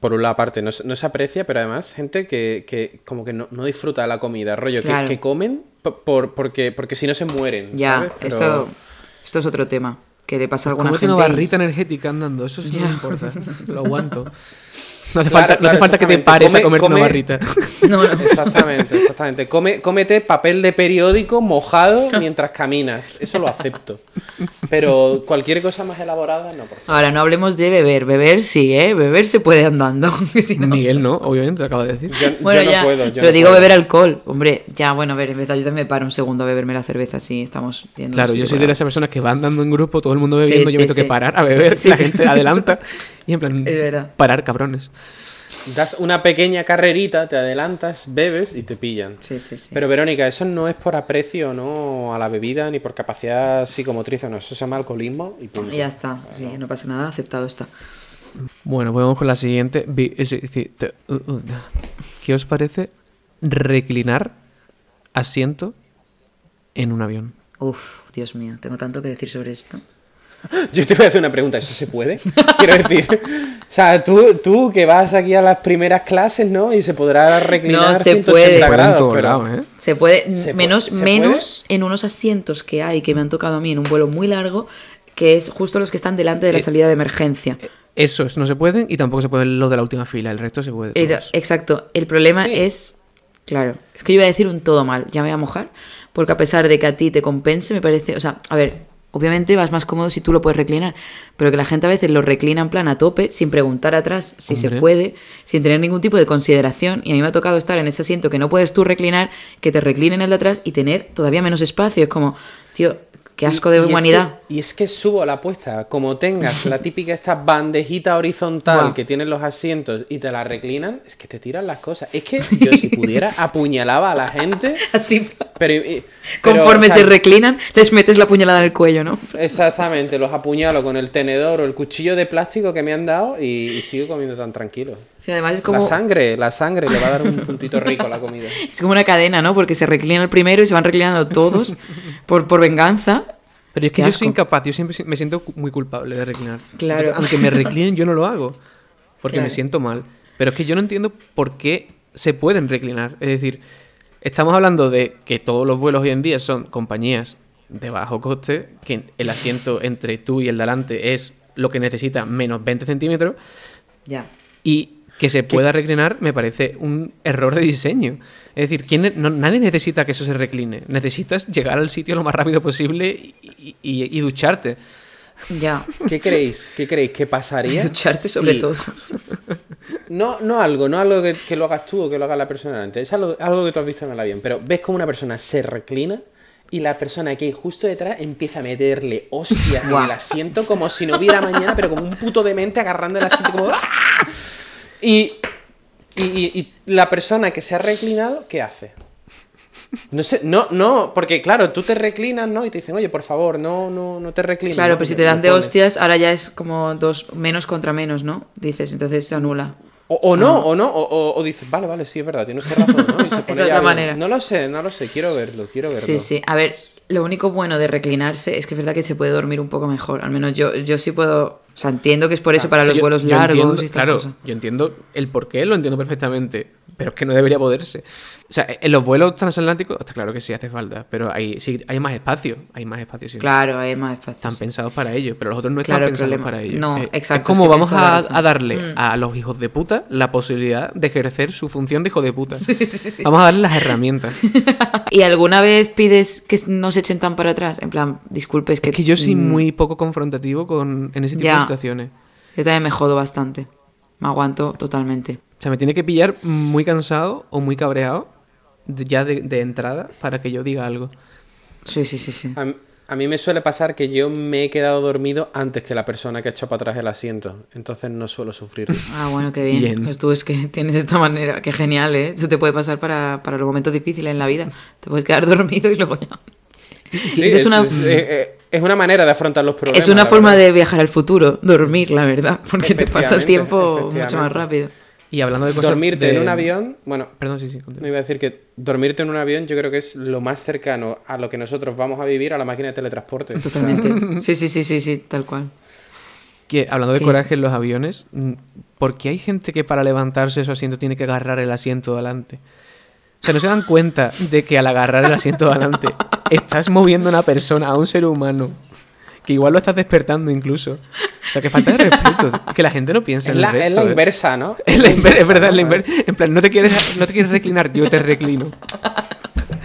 por una parte, no, se aprecia, pero además gente que, como que no, disfruta de la comida, rollo, que, comen por, porque, porque si no se mueren. Ya, esto, esto es otro tema que le pasa a alguna gente. una barrita energética andando, eso sí no importa, lo aguanto. <laughs> No hace falta, no hace falta que te pares a comerte una barrita. <laughs> No, Exactamente, exactamente. Come, cómete papel de periódico mojado <laughs> mientras caminas. Eso lo acepto. Pero cualquier cosa más elaborada, no. Por Ahora, no hablemos de beber. Beber sí, ¿eh? Beber se puede andando. <laughs> Miguel no, obviamente, lo acabo de decir. Yo, bueno, no puedo. pero digo beber alcohol. Hombre, ya, bueno, a ver, en verdad, yo también me paro un segundo a beberme la cerveza si estamos viendo. Claro, yo soy de esas personas que van andando en grupo, todo el mundo bebiendo, yo me tengo que parar a beber, la gente adelanta. Y en plan, parar, cabrones. Das una pequeña carrerita, te adelantas, bebes y te pillan. Sí, sí, sí. Pero Verónica, eso no es por aprecio no a la bebida ni por capacidad psicomotriz, no, eso se llama alcoholismo y punto. ya está, sí, no pasa nada, aceptado está. Bueno, pues vamos con la siguiente. Uh, uh, ¿Qué os parece reclinar asiento en un avión? Uf, Dios mío, tengo tanto que decir sobre esto. <laughs> Yo te voy a hacer una pregunta, ¿eso se puede? Quiero decir, o sea, tú, tú que vas aquí a las primeras clases, ¿no? Y se podrá reclinar no, se puede. ¿eh? Se puede, menos, menos en unos asientos que hay, que me han tocado a mí en un vuelo muy largo, que es justo los que están delante de la eh, salida de emergencia. Eh, esos no se pueden y tampoco se pueden los de la última fila, el resto se puede. exacto, el problema es, claro, es que yo iba a decir un todo mal, ya me voy a mojar, porque a pesar de que a ti te compense, me parece, o sea, a ver, Obviamente vas más cómodo si tú lo puedes reclinar, pero que la gente a veces lo reclina en plan a tope, sin preguntar atrás si se puede, sin tener ningún tipo de consideración. Y a mí me ha tocado estar en ese asiento que no puedes tú reclinar, que te reclinen el de atrás y tener todavía menos espacio. Es como, tío, Qué asco de humanidad. y es que subo la apuesta, como tengas la <laughs> típica esta bandejita horizontal que tienen los asientos y te la reclinan, es que te tiran las cosas. Es que <laughs> yo si pudiera apuñalaba a la gente. <laughs> Así. Pero, Conforme se reclinan, les metes la puñalada en el cuello, ¿no? Exactamente, los apuñalo con el tenedor o el cuchillo de plástico que me han dado y, sigo comiendo tan tranquilo. Sí, además es como... La sangre, la sangre le va a dar un puntito rico a la comida. Es como una cadena, ¿no? Porque se reclinan el primero y se van reclinando todos por, por venganza pero es que yo soy incapaz, yo siempre me siento muy culpable de reclinar. Claro. aunque me <laughs> reclinen, yo no lo hago. Porque me siento mal. Pero es que yo no entiendo por qué se pueden reclinar. Es decir, estamos hablando de que todos los vuelos hoy en día son compañías de bajo coste, que el asiento entre tú y el delante es lo que necesita menos 20 centímetros. Ya. Y que se pueda reclinar me parece un error de diseño. Es decir, ¿quién, nadie necesita que eso se recline. Necesitas llegar al sitio lo más rápido posible y, ducharte. Ya. ¿Qué creéis? ¿Qué creéis? ¿Qué pasaría? Ducharte sobre todo. <laughs> No, no algo, no algo que, lo hagas tú o que lo haga la persona antes. Es algo, que tú has visto en el avión. Pero ves como una persona se reclina y la persona que hay justo detrás empieza a meterle hostias en el asiento como si no hubiera mañana, pero como un puto demente agarrando el asiento como... <laughs> ¡ah! Y, y, la persona que se ha reclinado, ¿qué hace? No sé, no, no, porque claro, tú te reclinas, ¿no? Y te dicen, oye, por favor, no, no, no te reclines. Claro, pero si te dan de hostias, ahora ya es como dos menos contra menos, ¿no? Dices, entonces se anula. O, no, o no, o, dices, vale, vale, sí, es verdad, tienes razón, ¿no? Y se <laughs> pone es otra manera. No lo sé, no lo sé, quiero verlo, quiero verlo. Sí, sí, a ver, lo único bueno de reclinarse es que es verdad que se puede dormir un poco mejor. Al menos yo, yo sí puedo. O sea, entiendo que es por eso para los vuelos largos. y claro, yo entiendo el por qué, lo entiendo perfectamente. Pero es que no debería poderse. O sea, en los vuelos transatlánticos, está claro que sí hace falta, pero hay, sí, hay más espacio. Hay más espacio. Sí. Claro, hay más espacio. Están pensados para ello, pero los otros no están pensados para ello. No, eh, exacto. Es como vamos a, darle mm. a los hijos de puta la posibilidad de ejercer su función de hijo de puta. <laughs> vamos a darle las herramientas. <laughs> ¿Y alguna vez pides que no se echen tan para atrás? En plan, disculpe, es que. Es que yo soy mm. muy poco confrontativo con, en ese tipo de situaciones. Yo también me jodo bastante. Me aguanto totalmente. O sea, me tiene que pillar muy cansado o muy cabreado ya de, entrada para que yo diga algo. Sí, sí, sí, sí. A, mí me suele pasar que yo me he quedado dormido antes que la persona que ha hecho para atrás el asiento. Entonces no suelo sufrir. Ah, bueno, qué bien. Pues tú es que <laughs> tienes esta manera. Qué genial, ¿eh? Eso te puede pasar para, para los momentos difíciles en la vida. Te puedes quedar <laughs> dormido y luego ya. Sí, es, una... Eh, es una manera de afrontar los problemas. Es una forma de viajar al futuro, dormir, la verdad, porque te pasa el tiempo mucho más rápido. Y hablando de cosas Dormirte en un avión, bueno, perdón, sí, sí, me iba a decir que dormirte en un avión yo creo que es lo más cercano a lo que nosotros vamos a vivir a la máquina de teletransporte. Totalmente. <laughs> sí, sí, sí, sí, sí, tal cual. Que hablando de coraje en los aviones, mm, ¿por qué hay gente que para levantarse su asiento tiene que agarrar el asiento delante? O sea, no se dan cuenta de que al agarrar el asiento delante <laughs> estás moviendo a una persona, a un ser humano, que igual lo estás despertando incluso. O sea, que falta de respeto. que la gente no piensa en la, Es la inversa, ¿no? <laughs> Es, la inversa, es verdad, es la <laughs> inversa. En plan, no te, quieres, no te quieres reclinar, yo te reclino.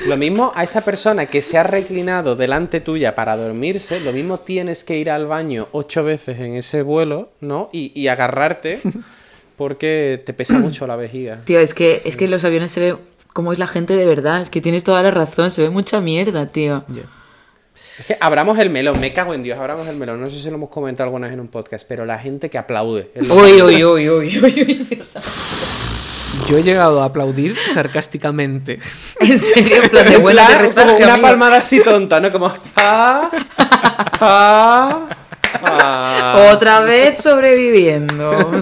Lo mismo a esa persona que se ha reclinado delante tuya para dormirse, lo mismo tienes que ir al baño ocho veces en ese vuelo, ¿no? Y, y agarrarte porque te pesa <clears throat> mucho la vejiga. Tío, es que, es que en los aviones se ve cómo es la gente de verdad. Es que tienes toda la razón, se ve mucha mierda, tío. Es que abramos el melón, me cago en Dios, abramos el melón. No sé si lo hemos comentado alguna vez en un podcast, pero la gente que aplaude. Uy, uy, uy, uy, uy, Yo he llegado a aplaudir sarcásticamente. En serio, en plan de buena Como una palmada así tonta, ¿no? Como. Ah, ah, ah. Otra vez sobreviviendo.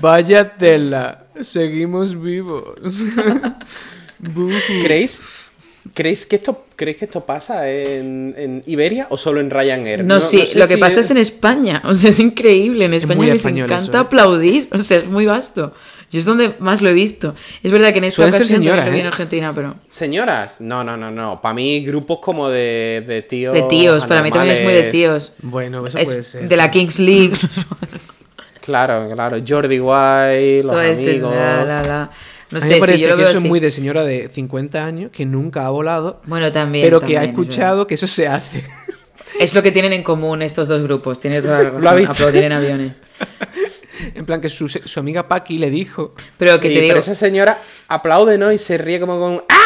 Vaya tela. Seguimos vivos. <laughs> ¿Creéis? ¿Creéis que esto, ¿creéis que esto pasa en, Iberia o solo en Ryanair? No, sí, lo que pasa es... en España. <laughs> O sea, es increíble. En España les encanta ¿eh? aplaudir. O sea, es muy vasto. Yo es donde más lo he visto. Es verdad que en esta ocasión señora, ¿eh? en Argentina, pero... ¿Señoras? No, no, no, no. Para mí grupos como de, de tíos... De tíos, para mí también es muy de tíos. Bueno, eso puede ser. De la Kings League. <laughs> claro, claro. Jordi White, los este, amigos... No sé, me parece que eso es muy de señora de 50 años que nunca ha volado. Bueno, también. Pero que ha escuchado que eso se hace. Es lo que tienen en común estos dos grupos. Tiene toda la <laughs> razón. Aplaudir en aviones. <laughs> En plan, que su, amiga Paki le dijo. Pero que te digo. esa señora aplaude, ¿no? Y se ríe como con. <laughs> ¡Ah!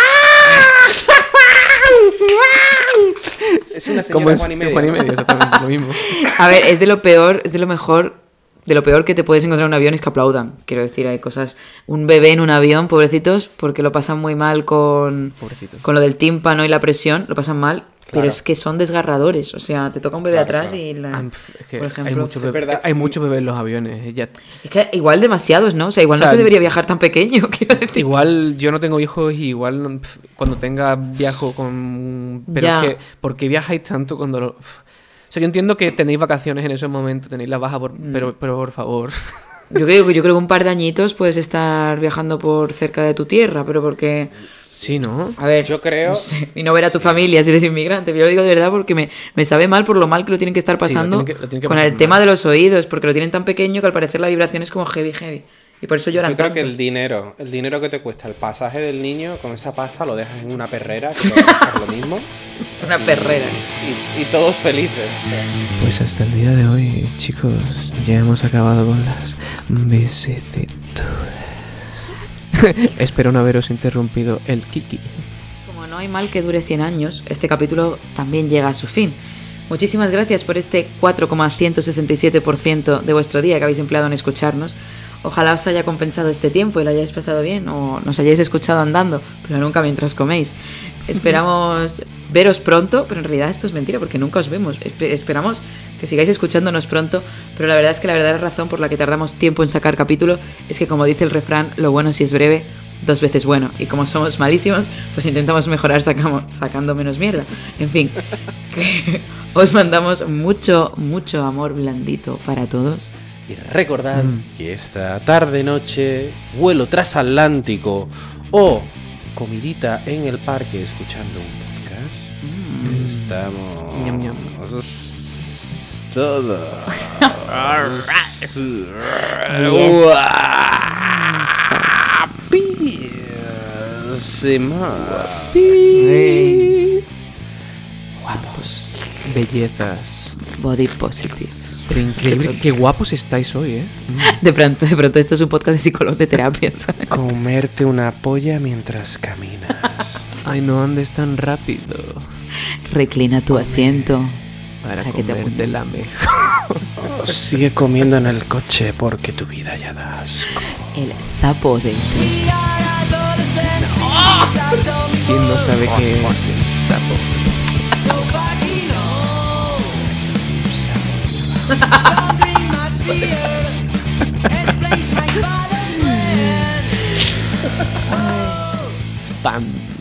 es una señora como es, Juan y medio. Juan y medio, exactamente lo mismo. A ver, es de lo peor, es de lo mejor de lo peor que te puedes encontrar en un avión es que aplaudan. Quiero decir, hay cosas. Un bebé en un avión, pobrecitos, porque lo pasan muy mal con, con lo del tímpano y la presión, lo pasan mal. Pero es que son desgarradores. O sea, te toca un bebé atrás y. La, por ejemplo, hay muchos bebés hay mucho bebé en los aviones. Ya... Es que igual demasiados, ¿no? O sea, igual no se debería viajar tan pequeño. <laughs> Quiero decir. Igual yo no tengo hijos y igual cuando tenga viajo con. Pero es que, ¿por qué viajáis tanto cuando.? Lo sea, yo entiendo que tenéis vacaciones en esos momentos, tenéis la baja, mm. pero, pero por favor. Yo creo, yo creo que un par de añitos puedes estar viajando por cerca de tu tierra, pero porque... Sí, ¿no? A ver, yo creo... y no ver a tu familia si eres inmigrante. Yo lo digo de verdad porque me, me sabe mal por lo mal que lo tienen que estar pasando con el tema de los oídos, porque lo tienen tan pequeño que al parecer la vibración es como heavy, heavy. Y por eso lloran Yo creo que el dinero, el dinero que te cuesta el pasaje del niño, con esa pasta lo dejas en una perrera, que <laughs> va lo mismo. una perrera. Y, todos felices. Pues hasta el día de hoy, chicos, ya hemos acabado con las vicisitudes. <laughs> Espero no haberos interrumpido el kiki. Como no hay mal que dure 100 años, este capítulo también llega a su fin. Muchísimas gracias por este 4,167% de vuestro día que habéis empleado en escucharnos. Ojalá os haya compensado este tiempo y lo hayáis pasado bien o nos hayáis escuchado andando, pero nunca mientras coméis. <laughs> Esperamos veros pronto, pero en realidad esto es mentira porque nunca os vemos. esperamos que sigáis escuchándonos pronto, pero la verdad es que la verdadera razón por la que tardamos tiempo en sacar capítulo es que como dice el refrán, lo bueno si es breve, dos veces bueno. Y como somos malísimos, pues intentamos mejorar sacamos, sacando menos mierda. En fin, <laughs> os mandamos mucho, mucho amor blandito para todos. Y recordad mm. que esta tarde-noche, vuelo transatlántico o comidita en el parque escuchando un podcast, mm. estamos... Ñam, ñam. Todo. Guapos. Bellezas. Body positive. Qué increíble, qué guapos estáis hoy, ¿eh? De pronto, de pronto esto es un podcast de psicólogos de terapia, Comerte una polla mientras caminas. <laughs> Ay, no andes tan rápido. Reclina tu asiento. Para, que te la mejor. <laughs> sigue comiendo en el coche porque tu vida ya da asco. El sapo de... ¿Quién no sabe qué es el sapo? Pam.